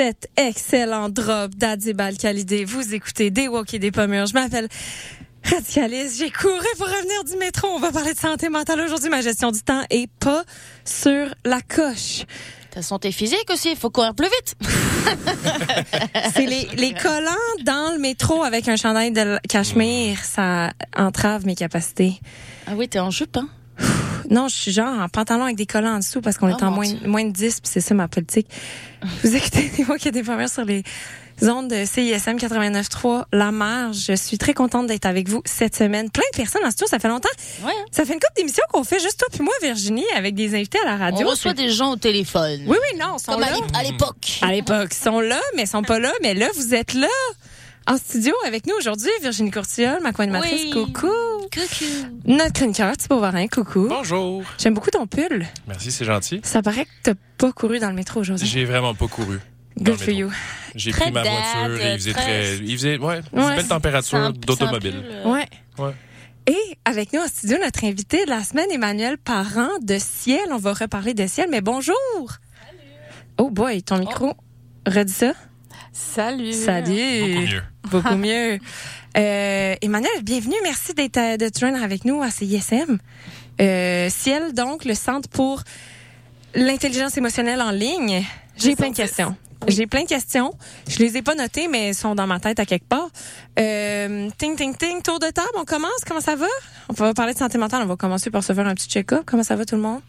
Sur cet excellent drop d'Adib Al-Khalidé, vous écoutez Des Walk et des Pommures. Je m'appelle Radicaliste. J'ai couru pour revenir du métro. On va parler de santé mentale aujourd'hui. Ma gestion du temps est pas sur la coche. Ta santé physique aussi, il faut courir plus vite. C'est les, les collants dans le métro avec un chandail de cachemire. Ça entrave mes capacités. Ah oui, t'es en jupe, hein? Non, je suis genre en pantalon avec des collants en dessous parce qu'on Oh, est en moins, moins de 10, puis c'est ça ma politique. Vous écoutez des mots qui a des premières sur les ondes de CISM 89.3, La Marge. Je suis très contente d'être avec vous cette semaine. Plein de personnes en studio, ça fait longtemps. Ouais. Ça fait une couple d'émissions qu'on fait juste toi puis moi, Virginie, avec des invités à la radio. On reçoit des gens au téléphone. Oui, oui, non, ils sont Comme là. à l'époque. À l'époque, ils sont là, mais ils sont pas là. Mais là, vous êtes là. En studio avec nous aujourd'hui, Virginie Courtiol, ma co-animatrice. Oui. Coucou. Coucou. Notre chroniqueur, Thibaut Varin. Coucou. Bonjour. J'aime beaucoup ton pull. Merci, c'est gentil. Ça paraît que t'as pas couru dans le métro aujourd'hui. J'ai vraiment pas couru. Good for you. J'ai pris ma voiture et il faisait très- très. Il faisait, ouais, une Ouais. belle température d'automobile. euh, Ouais. Ouais. Et avec nous en studio, notre invité de la semaine, Emmanuel Parent de Ciel. On va reparler de Ciel, mais bonjour. Oh boy, ton micro. Redis ça. Salut. Salut. Beaucoup mieux. Beaucoup mieux. Euh, Emmanuel, bienvenue. Merci d'être euh, de joindre avec nous à CISM. Euh, Ciel, donc, le Centre pour l'intelligence émotionnelle en ligne. J'ai plein de questions. J'ai plein de questions. Je les ai pas notées, mais elles sont dans ma tête à quelque part. Euh, ting, ting, ting, tour de table, on commence. Comment ça va? On va parler de santé mentale. On va commencer par se faire un petit check-up. Comment ça va tout le monde?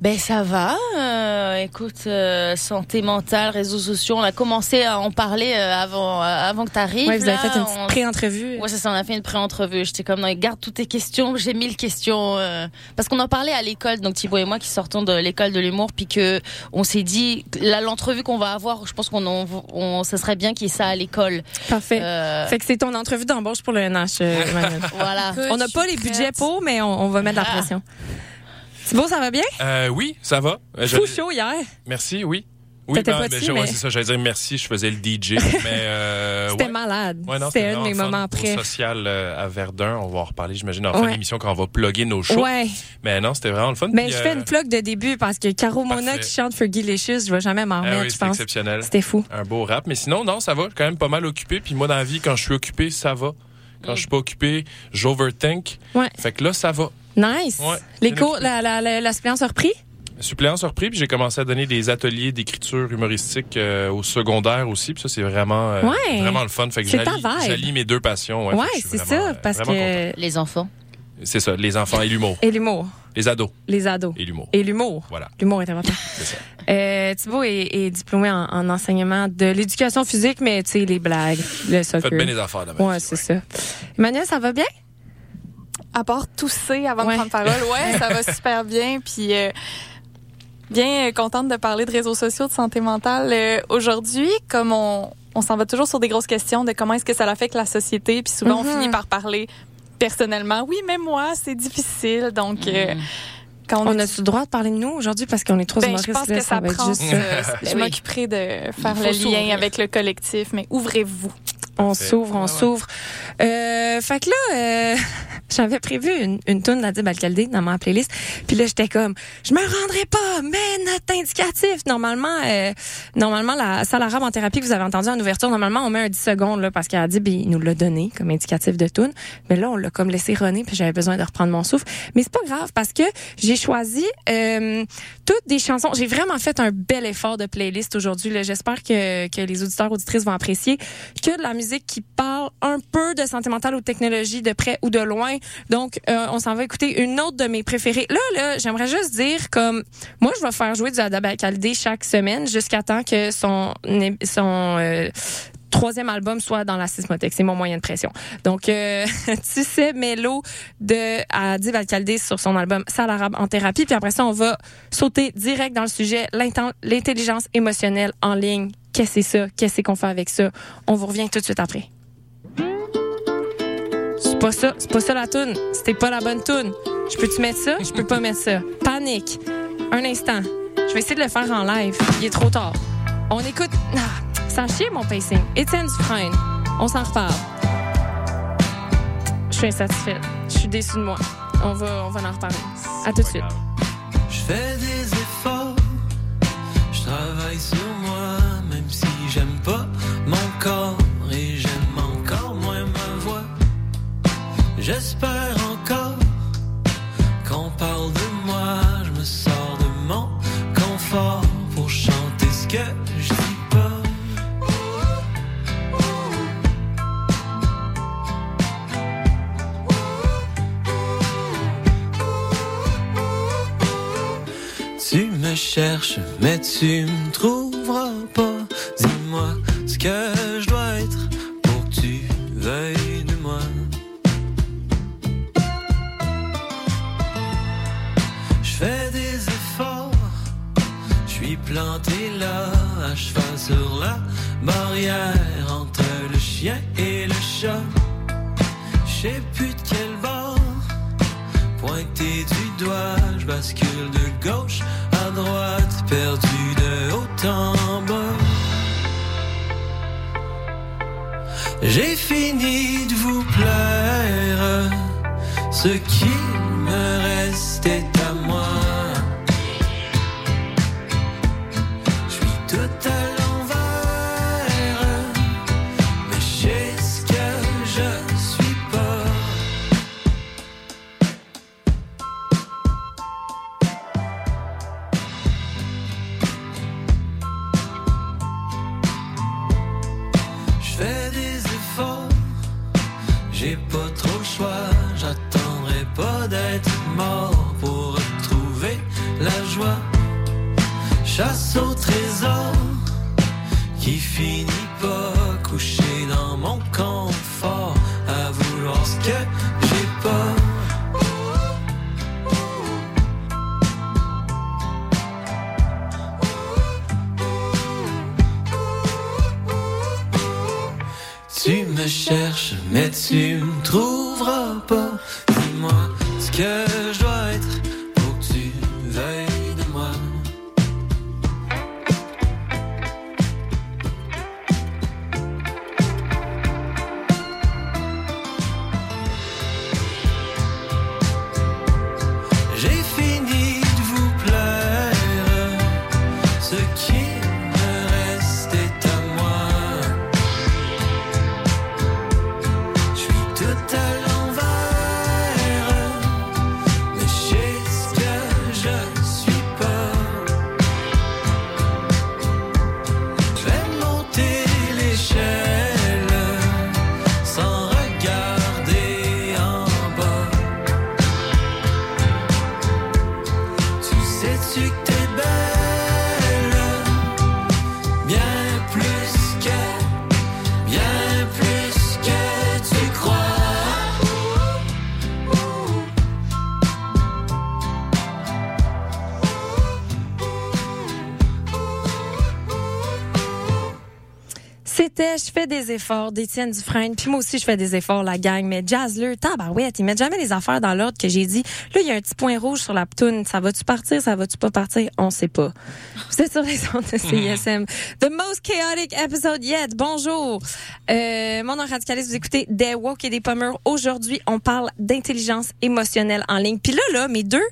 Ben ça va. euh, écoute, euh, santé mentale, réseaux sociaux, on a commencé à en parler euh, avant, euh, avant que tu arrives. Ouais, vous avez fait une on... pré-entrevue. Ouais, c'est ça, on a fait une pré-entrevue. J'étais comme, non, garde toutes tes questions. J'ai mille questions. euh, parce qu'on en parlait à l'école, donc Thibaut et moi qui sortons de l'école de l'humour, puis que on s'est dit, là, l'entrevue qu'on va avoir, je pense qu'on en, on, ça serait bien qu'il y ait ça à l'école. Parfait. Euh, Fait que c'est ton entrevue d'embauche pour le NH, euh, voilà. On n'a pas les budgets pour, mais on, on va mettre la pression. Thibaut, ça va bien? Euh, oui, ça va. Euh, Fou je- chaud hier. Merci, oui. Oui, ben, pas mais je- ouais, c'est ça, j'allais dire merci, je faisais le DJ. euh, C'était ouais. malade. Ouais, C'était un de mes moments après. social euh, à Verdun, on va en reparler, j'imagine, en fin d'émission quand on va plugger nos shows. Ouais. Mais non, c'était vraiment le fun. Mais Puis, je fais euh, une plug de début parce que Caro Mona qui chante Fergie Licious, je vais jamais m'en ah remettre, oui, je c'était pense. exceptionnel. C'était fou. un beau rap. Mais sinon, non, ça va. Quand même pas mal occupé. Puis moi, dans la vie, quand je suis occupé, ça va. Quand je suis pas occupé, j'overthink. Ouais. Fait que là, ça va. Nice. Ouais. Les cours, la, la, la, la suppléance a repris? Suppléant surpris, puis j'ai commencé à donner des ateliers d'écriture humoristique euh, au secondaire aussi. Puis ça, c'est vraiment, euh, Ouais. vraiment le fun. Fait que C'est ta j'allie, mes deux passions. Ouais, Ouais, c'est ça, parce que... Les enfants. C'est ça, les enfants et l'humour. Et l'humour. Les ados Les ados. et l'humour. Et l'humour. Voilà, L'humour est important. c'est ça. Euh, Thibaut est, est diplômé en, en enseignement de l'éducation physique, mais tu sais, les blagues, le soccer. Faites bien les affaires de ma Ouais, c'est ça. Emmanuel, ça va bien? À part tousser avant Ouais. de prendre parole, ouais, ça va super bien. Puis euh, bien euh, contente de parler de réseaux sociaux, de santé mentale. Euh, Aujourd'hui, comme on, on s'en va toujours sur des grosses questions de comment est-ce que ça affecte la société, puis souvent Mhm. on finit par parler personnellement. Oui, mais moi, c'est difficile. Donc, euh, quand on, On est- a-tu le droit de parler de nous aujourd'hui parce qu'on est trop ben, humoristes, je pense là, que ça, prend. juste... euh, je Oui. m'occuperai de faire le lien avec le collectif, mais ouvrez-vous. On s'ouvre, on Ouais, ouais. s'ouvre. Euh, fait que là, euh, j'avais prévu une, une toune d'Adib Alcaldé dans ma playlist. Puis là, j'étais comme, je me rendrai pas, mais notre indicatif. Normalement, euh, normalement, la salle arabe en thérapie que vous avez entendu en ouverture, normalement, on met un 10 secondes, là, parce qu'Adib, il nous l'a donné comme indicatif de toune. Mais là, on l'a comme laissé runner, puis j'avais besoin de reprendre mon souffle. Mais c'est pas grave, parce que j'ai choisi euh, toutes des chansons. J'ai vraiment fait un bel effort de playlist aujourd'hui. J'espère que, que les auditeurs, auditrices vont apprécier que de la musique qui parle un peu de santé mentale ou de technologie de près ou de loin. Donc, euh, on s'en va écouter une autre de mes préférées. Là, là, j'aimerais juste dire comme moi, je vais faire jouer du Adab Alcaldé chaque semaine jusqu'à temps que son son euh, troisième album soit dans la sismothèque. C'est mon moyen de pression. Donc, euh, tu sais, Mélo de Adib Alcaldé sur son album Salle arabe en thérapie. Puis après ça, on va sauter direct dans le sujet, l'intelligence émotionnelle en ligne. Qu'est-ce que c'est ça? Qu'est-ce qu'on fait avec ça? On vous revient tout de suite après. C'est pas ça, c'est pas ça la toune. C'était pas la bonne toune. Je peux-tu mettre ça? Je peux pas mettre ça. Panique. Un instant. Je vais essayer de le faire en live. Il est trop tard. On écoute. Ah, a chier mon pacing. Étienne Dufresne. On s'en reparle. Je suis insatisfaite. Je suis déçue de moi. On va, on va en reparler. À tout de suite. Je fais des J'espère encore qu'on parle de moi, je me sors de mon confort pour chanter ce que je dis pas. Tu me cherches, mais tu me trouveras des efforts d'Étienne Dufresne. Puis moi aussi, je fais des efforts, la gang. Mais Jazzler, tabarouette, ils mettent jamais les affaires dans l'ordre que j'ai dit. Là, il y a un petit point rouge sur la ptoune. Ça va-tu partir? Ça va-tu pas partir? On sait pas. Vous êtes sur les ondes de CISM. The most chaotic episode yet. Bonjour. Euh, mon nom Radicaliste. Vous écoutez Des Walk et des Pommers. Aujourd'hui, on parle d'intelligence émotionnelle en ligne. Puis là, là, mes deux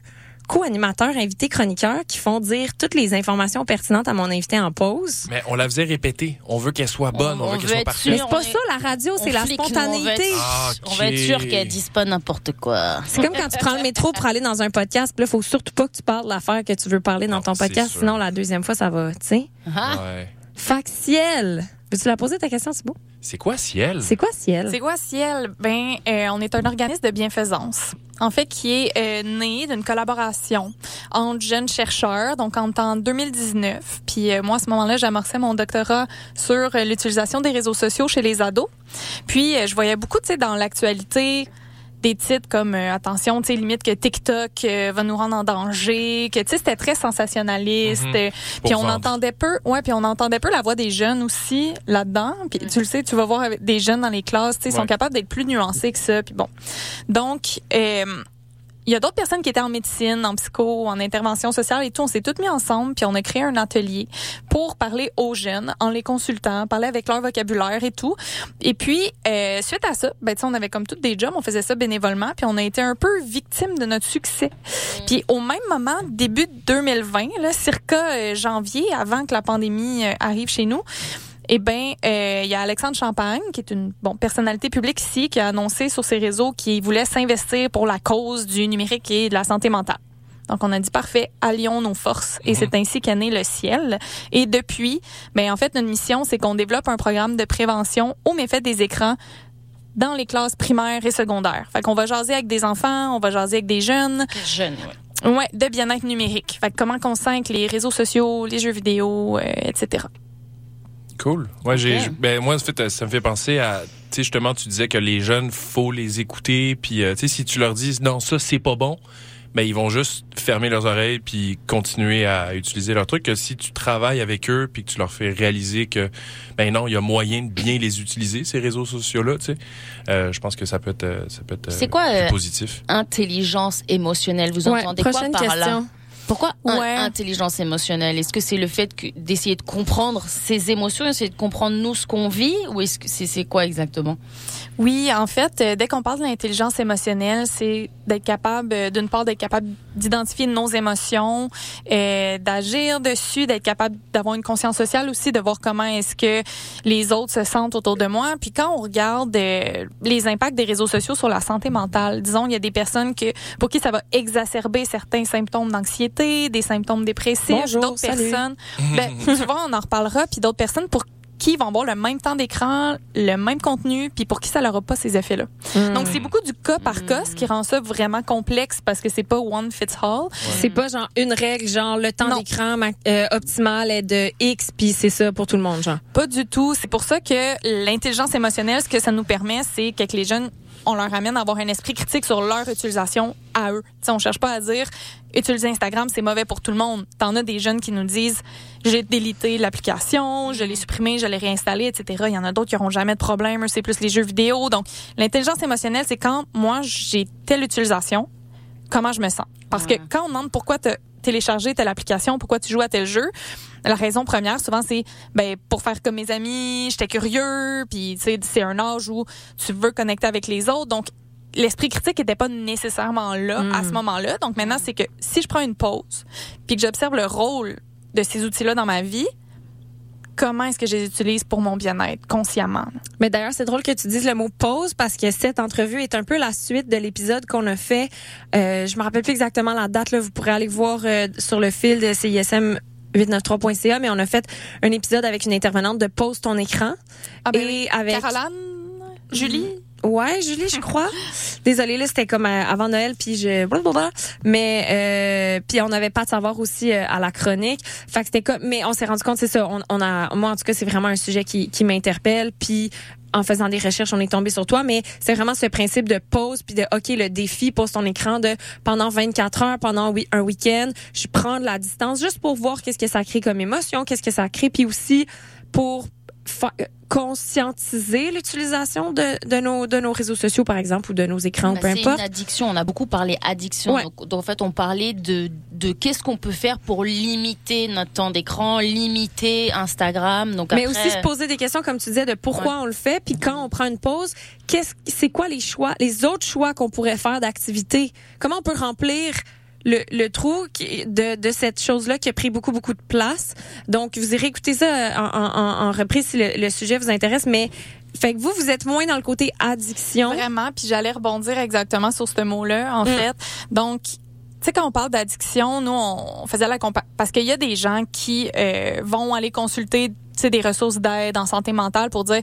co-animateurs, invités, chroniqueurs qui font dire toutes les informations pertinentes à mon invité en pause. Mais on la faisait répéter. On veut qu'elle soit bonne, on, on veut qu'elle soit parfaite. Mais c'est pas est- ça, la radio, c'est la flique, nous, on va spontanéité. être- Ah, On va être sûr qu'elles disent pas n'importe quoi? C'est comme quand tu prends le métro pour aller dans un podcast, puis là, faut surtout pas que tu parles de l'affaire que tu veux parler dans Non, ton podcast, sinon la deuxième fois, ça va, tu sais. Ah, Ouais. Factiel. Veux-tu la poser ta question, c'est beau? C'est quoi ciel? C'est quoi ciel? C'est quoi Ciel? Ben, euh, on est un organisme de bienfaisance. En fait, qui est euh, né d'une collaboration entre jeunes chercheurs, donc en, en 2019. Puis euh, moi, à ce moment-là, j'amorçais mon doctorat sur euh, l'utilisation des réseaux sociaux chez les ados. Puis euh, je voyais beaucoup, tu sais, dans l'actualité, des titres comme euh, attention, tu sais, limite que TikTok euh, va nous rendre en danger, que tu sais, c'était très sensationnaliste. Euh, Pour puis on vendre. entendait peu, ouais, puis on entendait peu la voix des jeunes aussi là-dedans. Puis tu le sais, tu vas voir avec des jeunes dans les classes, tu sais, ils sont Ouais. capables d'être plus nuancés que ça. Puis bon, donc euh, il y a d'autres personnes qui étaient en médecine, en psycho, en intervention sociale et tout. On s'est toutes mis ensemble, puis on a créé un atelier pour parler aux jeunes, en les consultant, parler avec leur vocabulaire et tout. Et puis, euh, suite à ça, ben, on avait comme toutes des jobs, on faisait ça bénévolement, puis on a été un peu victime de notre succès. Puis au même moment, début 2020, là, circa euh, janvier, avant que la pandémie euh, arrive chez nous, eh ben, euh, il y a Alexandre Champagne, qui est une bon personnalité publique ici, qui a annoncé sur ses réseaux qu'il voulait s'investir pour la cause du numérique et de la santé mentale. Donc, on a dit parfait, allions nos forces. Et c'est ainsi qu'est né le ciel. Et depuis, ben, en fait, notre mission, c'est qu'on développe un programme de prévention aux méfaits des écrans dans les classes primaires et secondaires. Fait qu'on va jaser avec des enfants, on va jaser avec des jeunes, Jeune, ouais. ouais, de bien-être numérique. Fait que comment qu'on sent les réseaux sociaux, les jeux vidéo, euh, etc. Cool. Ouais, j'ai, ben, moi, en fait, ça me fait penser à, tu sais, justement, tu disais que les jeunes, faut les écouter, puis, euh, tu sais, si tu leur dis, non, ça, c'est pas bon, ben ils vont juste fermer leurs oreilles puis continuer à utiliser leur truc. Que si tu travailles avec eux puis que tu leur fais réaliser que ben non, il y a moyen de bien les utiliser ces réseaux sociaux là, tu sais. Euh, je pense que ça peut être euh, ça peut être C'est euh, quoi, plus euh, positif. Intelligence émotionnelle, vous Ouais, entendez quoi prochaine par là? question. Pourquoi Ouais. intelligence émotionnelle Est-ce que c'est le fait que- d'essayer de comprendre ses émotions, essayer de comprendre nous ce qu'on vit, ou est-ce que c'est c'est quoi exactement? Oui, en fait, euh, dès qu'on parle de l'intelligence émotionnelle, c'est d'être capable, euh, d'une part, d'être capable d'identifier nos émotions, euh, d'agir dessus, d'être capable d'avoir une conscience sociale aussi, de voir comment est-ce que les autres se sentent autour de moi. Puis quand on regarde euh, les impacts des réseaux sociaux sur la santé mentale, disons, il y a des personnes que pour qui ça va exacerber certains symptômes d'anxiété, des symptômes dépressifs, d'autres personnes. Ben, tu vois, on en reparlera, puis d'autres personnes pour qui vont avoir le même temps d'écran, le même contenu, puis pour qui ça n'aura pas ces effets-là. Hmm. Donc, c'est beaucoup du cas par cas, ce qui rend ça vraiment complexe parce que c'est pas one fits all. C'est pas genre une règle, genre le temps d'écran euh, optimal est de X, puis c'est ça pour tout le monde, genre. Pas du tout. C'est pour ça que l'intelligence émotionnelle, ce que ça nous permet, c'est que les jeunes, on leur amène à avoir un esprit critique sur leur utilisation à eux. T'sais, on cherche pas à dire utiliser Instagram, c'est mauvais pour tout le monde. T'en as des jeunes qui nous disent j'ai délité l'application, je l'ai supprimé, je l'ai réinstallé, etc. Il y en a d'autres qui auront jamais de problème. Eux, C'est plus les jeux vidéo. Donc, l'intelligence émotionnelle, c'est quand moi j'ai telle utilisation, comment je me sens? Parce que quand on demande pourquoi tu téléchargé telle application, pourquoi tu joues à tel jeu, la raison première souvent c'est ben pour faire comme mes amis, j'étais curieux, puis c'est un âge où tu veux connecter avec les autres, donc l'esprit critique était pas nécessairement là à ce moment-là. Donc maintenant c'est que si je prends une pause, puis que j'observe le rôle de ces outils-là dans ma vie, comment est-ce que je les utilise pour mon bien-être consciemment Mais d'ailleurs, c'est drôle que tu dises le mot pause parce que cette entrevue est un peu la suite de l'épisode qu'on a fait. Euh, je me rappelle plus exactement la date. Là, vous pourrez aller voir euh, sur le fil de CISM 893.ca, mais on a fait un épisode avec une intervenante de Pause ton écran. Ah ben et oui. avec Caroline, Julie, Ouais, Julie, je crois. Désolée, là, c'était comme euh, avant Noël, puis je mais euh, puis on avait pas de savoir aussi euh, à la chronique. Fait que c'était comme, mais on s'est rendu compte, c'est ça. On, on a, moi en tout cas, c'est vraiment un sujet qui, qui m'interpelle. Puis en faisant des recherches, on est tombé sur toi, mais c'est vraiment ce principe de pause puis de ok, le défi pose ton écran de pendant 24 heures, pendant un week-end, je prends de la distance juste pour voir qu'est-ce que ça crée comme émotion, qu'est-ce que ça crée, puis aussi pour conscientiser l'utilisation de, de nos de nos réseaux sociaux par exemple ou de nos écrans ou Bah, peu c'est importe. une addiction. On a beaucoup parlé addiction. Ouais. Donc, donc, en fait, on parlait de, de qu'est-ce qu'on peut faire pour limiter notre temps d'écran, limiter Instagram. Donc Mais après, aussi se poser des questions comme tu disais de pourquoi on le fait puis quand on prend une pause, qu'est-ce c'est quoi les choix, les autres choix qu'on pourrait faire d'activité? Comment on peut remplir le, le trou qui- de, de cette chose-là qui a pris beaucoup, beaucoup de place. Donc, vous irez écouter ça euh, en, en, en reprise si le, le sujet vous intéresse. Mais, fait que vous, vous êtes moins dans le côté addiction. Vraiment, puis j'allais rebondir exactement sur ce mot-là, en Mm. fait. Donc, tu sais, quand on parle d'addiction, nous, on faisait la compa parce qu'il y a des gens qui euh, vont aller consulter, tu sais, des ressources d'aide en santé mentale pour dire,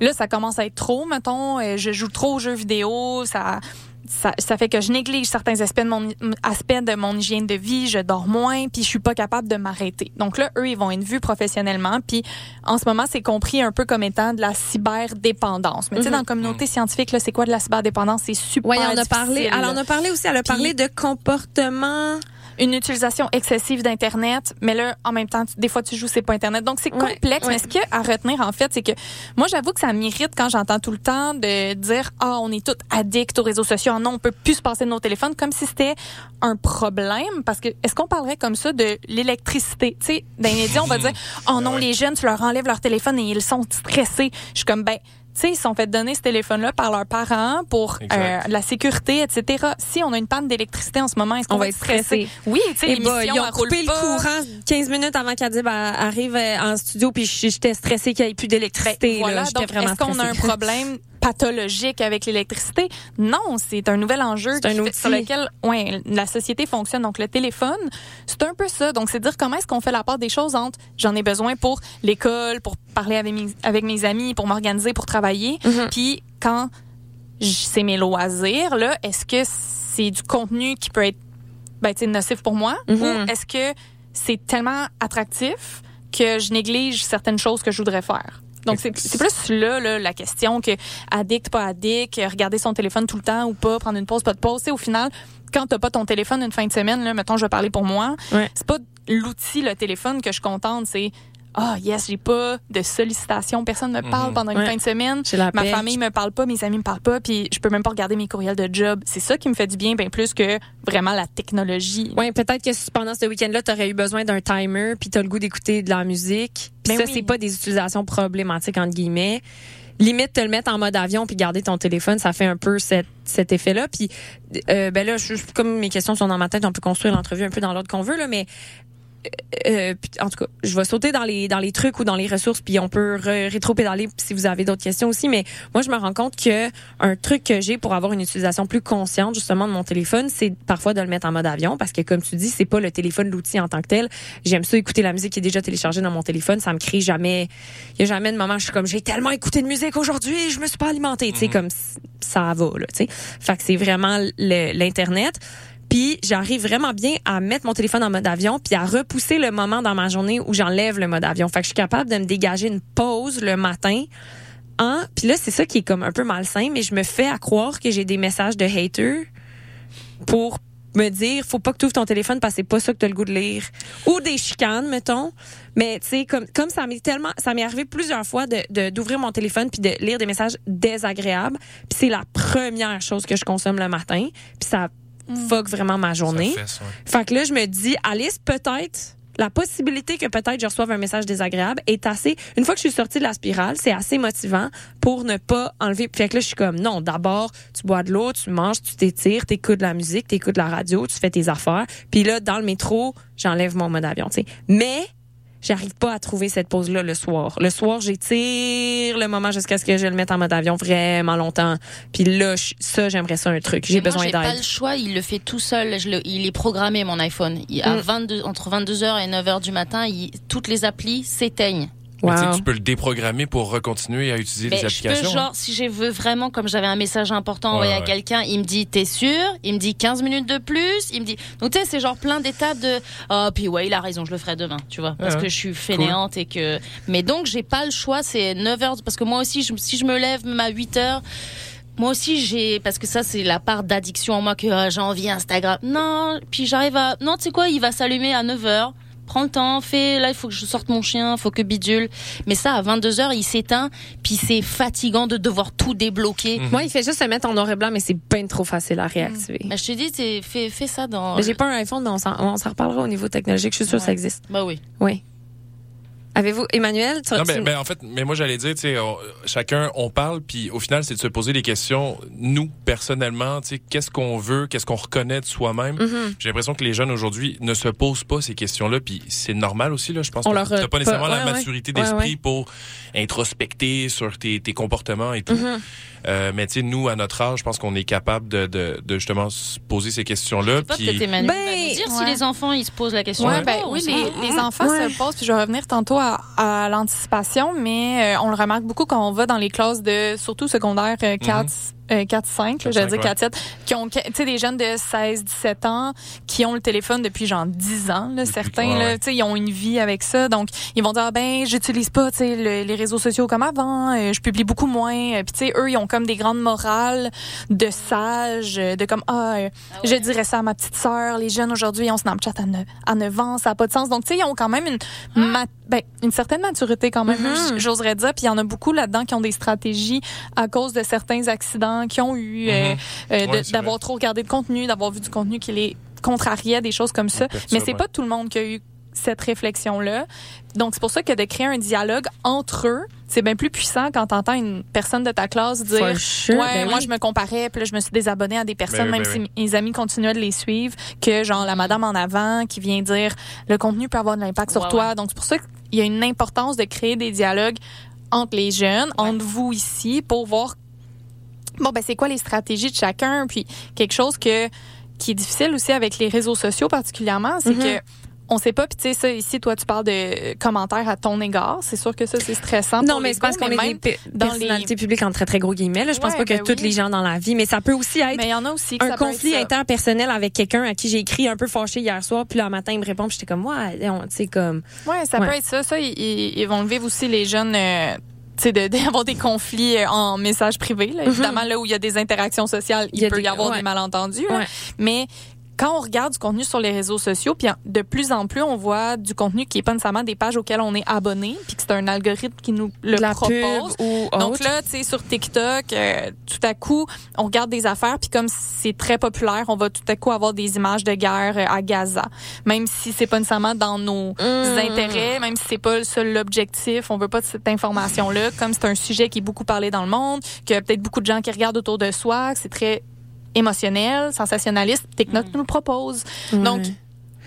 là, ça commence à être trop, mettons, euh, je joue trop aux jeux vidéo, ça... Ça, ça fait que je néglige certains aspects de mon aspects de mon hygiène de vie, je dors moins, puis je suis pas capable de m'arrêter. Donc là, eux, ils vont être vus professionnellement, puis en ce moment, c'est compris un peu comme étant de la cyberdépendance. Mais tu sais, Mhm. dans la communauté scientifique, là, c'est quoi de la cyberdépendance? C'est super. Ouais, on a parlé. Elle en a parlé aussi. Elle a parlé de comportement. Une utilisation excessive d'internet, mais là, en même temps, des fois, tu joues, c'est pas internet. Donc c'est complexe. ouais. Mais ce qu'il y a à retenir, en fait, c'est que moi, j'avoue que ça m'irrite quand j'entends tout le temps de dire ah, on est tous addicts aux réseaux sociaux. Ah non, on peut plus se passer de nos téléphones, comme si c'était un problème. Parce que est-ce qu'on parlerait comme ça de l'électricité? Tu sais, dans les médias, on va dire oh non, Ouais. les jeunes, tu leur enlèves leur téléphone et ils sont stressés. Je suis comme ben. Tu sais, ils se sont fait donner ce téléphone-là par leurs parents pour euh, la sécurité, etc. Si on a une panne d'électricité en ce moment, est-ce qu'on On va être stressé? Oui, tu sais, Eh ben, l'émission, ils ont coupé le pas. courant 15 minutes avant qu'Adib arrive euh, en studio, puis j'étais stressée qu'il n'y ait plus d'électricité. Ben, voilà, donc vraiment est-ce qu'on a un problème pathologique avec l'électricité Non, c'est un nouvel enjeu un fait- sur lequel ouais, la société fonctionne. Donc le téléphone, c'est un peu ça. Donc c'est dire comment est-ce qu'on fait la part des choses entre j'en ai besoin pour l'école, pour parler avec mes, avec mes amis, pour m'organiser, pour travailler, Mhm. puis quand c'est mes loisirs là, est-ce que c'est du contenu qui peut être ben, nocif pour moi? Mhm. ou est-ce que c'est tellement attractif que je néglige certaines choses que je voudrais faire? Donc, c'est c'est plus là, là, la question que addict, pas addict, regarder son téléphone tout le temps ou pas, prendre une pause, pas de pause. Tu sais, au final, quand t'as pas ton téléphone une fin de semaine, là, mettons, je vais parler pour moi, Ouais. c'est pas l'outil, le téléphone que je contente, c'est ah yes, j'ai pas de sollicitations, personne me parle Mhm. pendant une Ouais. fin de semaine. J'ai la Ma paix. famille me parle pas, mes amis me parlent pas, puis je peux même pas regarder mes courriels de job. C'est ça qui me fait du bien, bien plus que vraiment la technologie. Ouais, peut-être que pendant ce week-end-là, tu aurais eu besoin d'un timer, puis tu as le goût d'écouter de la musique. Puis Ben ça, oui. c'est pas des utilisations problématiques, entre guillemets. Limite, te le mettre en mode avion puis garder ton téléphone, ça fait un peu cet, cet effet-là. Puis, euh, ben là, je, comme mes questions sont dans ma tête, on peut construire l'entrevue un peu dans l'ordre qu'on veut, là, mais euh, puis, en tout cas, je vais sauter dans les dans les trucs ou dans les ressources, puis on peut rétro-pédaler si vous avez d'autres questions aussi. Mais moi, je me rends compte que un truc que j'ai pour avoir une utilisation plus consciente justement de mon téléphone, c'est parfois de le mettre en mode avion, parce que comme tu dis, c'est pas le téléphone l'outil en tant que tel. J'aime ça écouter la musique qui est déjà téléchargée dans mon téléphone. Ça me crée jamais, il y a jamais de moment où je suis comme j'ai tellement écouté de musique aujourd'hui, je me suis pas alimentée, tu sais comme c- ça va là, tu sais. Fait que c'est vraiment l'internet. Puis j'arrive vraiment bien à mettre mon téléphone en mode avion puis à repousser le moment dans ma journée où j'enlève le mode avion. Fait que je suis capable de me dégager une pause le matin. En, puis là c'est ça qui est comme un peu malsain, mais je me fais à croire que j'ai des messages de haters pour me dire faut pas que tu ouvres ton téléphone parce que c'est pas ça que tu as le goût de lire ou des chicanes mettons mais tu sais comme comme ça m'est tellement ça m'est arrivé plusieurs fois d'ouvrir mon téléphone puis de lire des messages désagréables puis c'est la première chose que je consomme le matin puis ça fuck vraiment ma journée Ça fait que là, je me dis, Alice, peut-être, la possibilité que peut-être je reçoive un message désagréable est assez, une fois que je suis sortie de la spirale, c'est assez motivant pour ne pas enlever. Fait que là, je suis comme, non, d'abord, tu bois de l'eau, tu manges, tu t'étires, t'écoutes de la musique, t'écoutes de la radio, tu fais tes affaires. Puis là, dans le métro, j'enlève mon mode avion, tu sais. Mais, j'arrive pas à trouver cette pause-là le soir. Le soir, j'étire le moment jusqu'à ce que je le mette en mode avion vraiment longtemps. Puis là, ça, j'aimerais ça un truc. J'ai besoin J'ai pas d'aide. le choix, il le fait tout seul. Je le- il est programmé mon iPhone. Il, à Mm. 22, entre 22h et 9h du matin, il- toutes les applis s'éteignent. Mais tu sais, Wow. tu peux le déprogrammer pour recontinuer à utiliser Mais les je peux applications. genre si je veux vraiment comme j'avais un message important Ouais, à ouais. quelqu'un, il me dit t'es sûr? Il me dit 15 minutes de plus, il me dit donc tu sais c'est genre plein d'étapes de oh puis ouais, il a raison, je le ferai demain, tu vois, parce Ouais, que je suis fainéante et que mais donc j'ai pas le choix, c'est 9 heures parce que moi aussi je- si je me lève même à 8 heures moi aussi, j'ai parce que ça c'est la part d'addiction en moi que ah, j'ai envie Instagram. Non, puis j'arrive à non, tu sais quoi, il va s'allumer à 9h. Prends le temps, fais là, il faut que je sorte mon chien, faut que bidule. Mais ça à 22h, il s'éteint, puis c'est fatigant de devoir tout débloquer. Mhm. Moi, il fait juste se mettre en noir et blanc, mais c'est bien trop facile à réactiver. Bah, je te dis, fais, fais ça dans J'ai pas un iPhone, mais on s'en, on s'en reparlera au niveau technologique. Je suis sûre que ça existe. Bah oui. Oui. Avez-vous, Emmanuel? tu- Non, mais, mais en fait, mais moi j'allais dire, tu sais, chacun on parle, puis au final c'est de se poser des questions. Nous personnellement, tu sais, qu'est-ce qu'on veut, qu'est-ce qu'on reconnaît de soi-même? Mhm. J'ai l'impression que les jeunes aujourd'hui ne se posent pas ces questions-là, puis c'est normal aussi là. Je pense On que leur, t'as euh, pas nécessairement pas- la maturité ouais. D'esprit ouais. pour introspecter sur tes, tes comportements et tout. Mhm. Euh, mais tu sais, nous à notre âge, je pense qu'on est capable de, de, de justement se poser ces questions-là. Puis Ben, dire si les enfants ils se posent la question. Ouais, ou ben oui, les, enfants Ouais. se posent, puis je vais revenir tantôt à, à l'anticipation, mais euh, on le remarque beaucoup quand on va dans les classes de, surtout secondaire euh, 4, euh, 4 5, là, j'allais dire 4 7, qui ont, tu sais, des jeunes de 16, 17 ans, qui ont le téléphone depuis genre 10 ans, là, certains, ouais, là, ouais. tu sais, ils ont une vie avec ça, donc ils vont dire, ah, ben, j'utilise pas, tu sais, le- les réseaux sociaux comme avant, euh, je publie beaucoup moins, euh, puis tu sais, eux, ils ont comme des grandes morales de sages, euh, de comme, ah, euh, Ah ouais. je dirais ça à ma petite sœur. Les jeunes aujourd'hui ont Snapchat à 9, à 9 ans, ça n'a pas de sens. Donc, tu sais, ils ont quand même une, Ah. ma- ben, une certaine maturité quand même, j- j'oserais dire. Puis il y en a beaucoup là-dedans qui ont des stratégies à cause de certains accidents qu'ils ont eu, euh, Mhm. euh, Ouais, c'est d'avoir trop regardé de contenu, d'avoir vu du contenu qui les contrariait, des choses comme ça. Mais c'est pas tout le monde qui a eu cette réflexion-là. Donc, c'est pour ça que de créer un dialogue entre eux, c'est bien plus puissant quand t'entends une personne de ta classe dire sure, Ouais, ben moi oui. je me comparais, puis là je me suis désabonnée à des personnes, Ben oui, même ben si mes amis continuaient de les suivre, que genre la madame en avant qui vient dire le contenu peut avoir de l'impact sur Ouais, toi. Donc c'est pour ça qu'il y a une importance de créer des dialogues entre les jeunes, entre vous ici, pour voir bon ben c'est quoi les stratégies de chacun, puis quelque chose que qui est difficile aussi avec les réseaux sociaux particulièrement, c'est Mhm. que on sait pas, puis tu sais ça ici, toi tu parles de commentaires à ton égard, c'est sûr que ça c'est stressant. Non, pour mais les c'est parce qu'on est même- des dans personnalités publiques en très, très gros guillemets. Là. Je pense Ouais, pas que ben toutes oui. les gens dans la vie, mais ça peut aussi être Mais il y en a aussi que un conflit interpersonnel avec quelqu'un à qui j'ai écrit un peu fâché hier soir, puis là, matin, il me répond, puis j'étais comme, ouais, tu sais, comme, Ouais, ça Ouais. peut être ça. Ça, ils vont le vivre aussi les jeunes. euh, sais, de- d'avoir des conflits euh, en message privé. Là. Évidemment, là où il y a des interactions sociales, il. Il y a peut des- y avoir ouais. des malentendus. là. Mais quand on regarde du contenu sur les réseaux sociaux, puis de plus en plus, on voit du contenu qui est pas nécessairement des pages auxquelles on est abonné, puis que c'est un algorithme qui nous le la propose. ou Donc là, tu sais, sur TikTok, euh, tout à coup, on regarde des affaires, puis comme c'est très populaire, on va tout à coup avoir des images de guerre euh, à Gaza. Même si c'est pas nécessairement dans nos Mmh. intérêts, même si c'est pas le seul objectif, on veut pas de cette information-là. Comme c'est un sujet qui est beaucoup parlé dans le monde, qu'il y a peut-être beaucoup de gens qui regardent autour de soi, que c'est très émotionnel, sensationnaliste, TikTok nous le propose. Donc,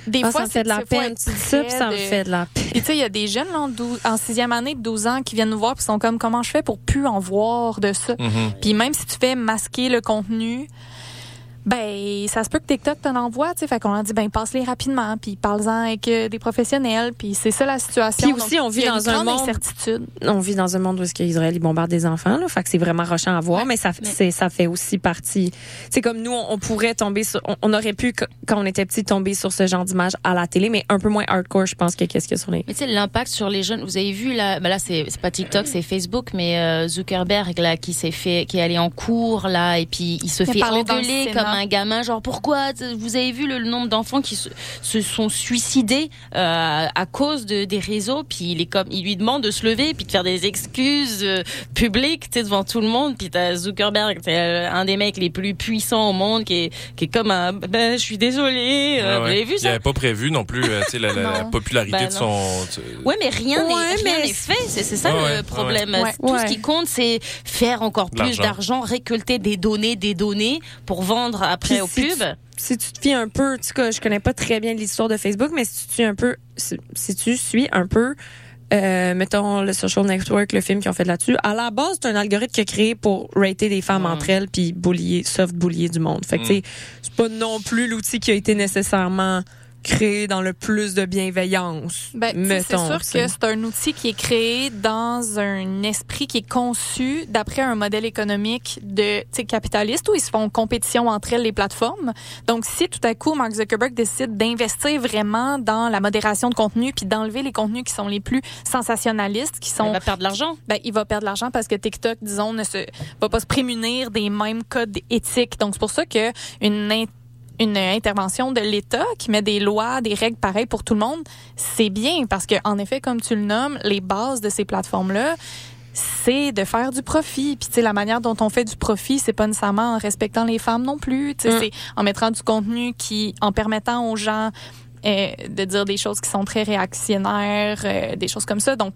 des Ah, fois, ça me fait de la peine. être Tu dis ça, puis ça me fait de la peine. puis tu sais, il y a des jeunes là, en, dou- en sixième année de 12 ans qui viennent nous voir puis sont comme comment je fais pour plus en voir de ça? Mhm. Puis même si tu fais masquer le contenu, ben ça se peut que TikTok t'en envoie, tu sais, fait qu'on leur dit ben passe-les rapidement, puis parle-en avec euh, des professionnels, puis c'est ça la situation. Puis aussi, Donc, on vit dans un monde- incertitude. on vit dans un monde où est-ce qu'Israël il bombarde des enfants là, fait que c'est vraiment rochant à voir, mais ça mais- c'est ça fait aussi partie. C'est comme nous on, on pourrait tomber sur on, on aurait pu qu- quand on était petit tomber sur ce genre d'image à la télé, mais un peu moins hardcore je pense que qu'est-ce qu'il y a sur les Mais tu sais, l'impact sur les jeunes, vous avez vu là, bah là c'est pas TikTok, c'est Facebook, mais euh, Zuckerberg là qui s'est fait, qui est allé en cours là et puis il se Il fait engueuler comme un gamin, genre pourquoi vous avez vu le, le nombre d'enfants qui se, se sont suicidés euh, à cause de, des réseaux, puis il est comme, il lui demande de se lever puis de faire des excuses euh, publiques, tu sais devant tout le monde, puis t'as Zuckerberg, c'est euh, un des mecs les plus puissants au monde qui est qui est comme un, ben je suis désolé, euh, Ouais, vous avez vu Il ça avait pas prévu non plus euh, tu sais, la, la- popularité Bah, de son. Ouais, mais rien n'est Ouais, mais fait. C'est ça Ouais, le problème. ouais. Tout Ouais. ce qui compte, c'est faire encore plus d'argent, récolter des données, des données pour vendre après Puis aux si pubs. si tu te fies un peu, en tout cas, je connais pas très bien l'histoire de Facebook, mais si tu suis un peu, si, si tu suis un peu, euh, mettons le social network, le film qu'ils ont fait là-dessus, à la base, c'est un algorithme qui a créé pour rater des femmes Mm. entre elles puis bullier, soft bullier du monde. Fait que Mm. tu sais, c'est pas non plus l'outil qui a été nécessairement créé dans le plus de bienveillance. Ben, c'est sûr que c'est un outil qui est créé dans un esprit qui est conçu d'après un modèle économique de tu sais, capitaliste où ils se font compétition entre elles les plateformes. Donc si tout à coup Mark Zuckerberg décide d'investir vraiment dans la modération de contenu puis d'enlever les contenus qui sont les plus sensationnalistes, qui On sont va perdre de l'argent. ben, il va perdre de l'argent parce que TikTok, disons, ne se, va pas se prémunir des mêmes codes éthiques. Donc, c'est pour ça que une, une intervention de l'État qui met des lois, des règles pareilles pour tout le monde, c'est bien parce que, en effet, comme tu le nommes, les bases de ces plateformes-là, c'est de faire du profit. Puis, tu sais, la manière dont on fait du profit, c'est pas nécessairement en respectant les femmes non plus. Tu sais, Mm. c'est en mettant du contenu qui, en permettant aux gens euh, de dire des choses qui sont très réactionnaires, euh, des choses comme ça. Donc,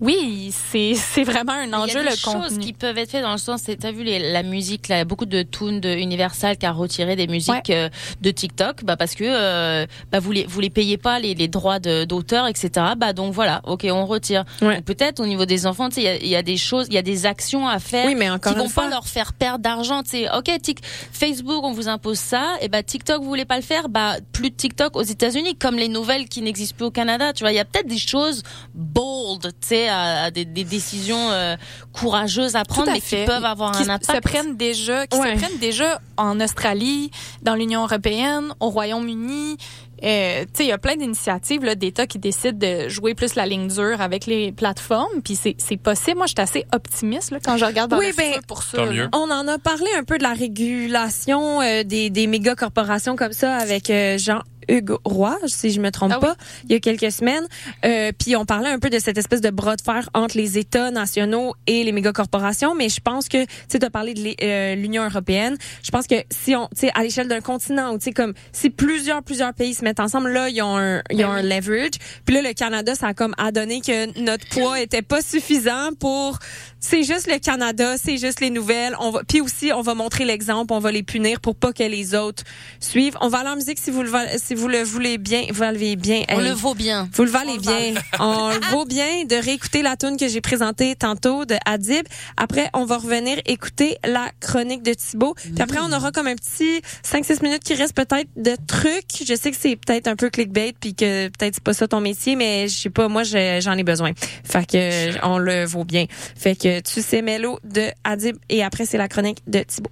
oui, c'est c'est vraiment un Il y a enjeu des le choses contenu. qui peuvent être faites dans le sens, c'est- t'as vu les, la musique, là, beaucoup de tunes de Universal qui a retiré des musiques euh, de TikTok, bah parce que euh, bah vous les vous les payez pas les, les droits de- d'auteur, etc. Bah donc voilà, ok, on retire. Ouais. Peut-être au niveau des enfants, tu il y a, il y a des choses, il y a des actions à faire. Oui, mais encore qui vont fois, pas leur faire perdre d'argent. Tu sais, ok, tic, Facebook, on vous impose ça, et bah TikTok, vous voulez pas le faire, bah plus de TikTok aux États-Unis, comme les nouvelles qui n'existent plus au Canada. Tu vois, il y a peut-être des choses bold, tu sais, à, à des, des décisions euh, courageuses à prendre, à mais fait. qui peuvent avoir qui un impact. se prennent déjà, qui Ouais. se prennent déjà en Australie, dans l'Union européenne, au Royaume-Uni. Euh, tu sais, il y a plein d'initiatives d'États qui décident de jouer plus la ligne dure avec les plateformes. Puis c'est possible. Moi, je suis assez optimiste là, quand je regarde dans Oui, le ben, futur pour ça. On en a parlé un peu de la régulation euh, des, des méga corporations comme ça avec euh, Jean Hugues Roy, si je me trompe Ah oui. pas, il y a quelques semaines. Euh, puis on parlait un peu de cette espèce de bras de fer entre les États nationaux et les méga corporations. Mais je pense que, tu sais, tu as parlé de l'I- euh, l'Union européenne. Je pense que si on, tu sais, à l'échelle d'un continent, ou tu sais, comme si plusieurs, plusieurs pays se mettent ensemble, là, ils ont un, ils ont un leverage. Puis là, le Canada, ça a comme adonné que notre poids était pas suffisant pour c'est juste le Canada, c'est juste les nouvelles. On va, puis aussi, on va montrer l'exemple, on va les punir pour pas que les autres suivent. On va aller en musique si vous le, si vous le voulez bien, vous le voulez bien. On Hey, le vaut bien. vous le valez On le bien. On le vaut bien de réécouter la tune que j'ai présentée tantôt de Adib. Après, on va revenir écouter la chronique de Thibaut. Puis après, on aura comme un petit 5-6 minutes qui reste peut-être de trucs. Je sais que c'est peut-être un peu clickbait puis que peut-être c'est pas ça ton métier, mais je sais pas, moi, j'en ai besoin. Fait que on le vaut bien. Fait que tu sais Mélo de Adib et après, c'est la chronique de Thibaut.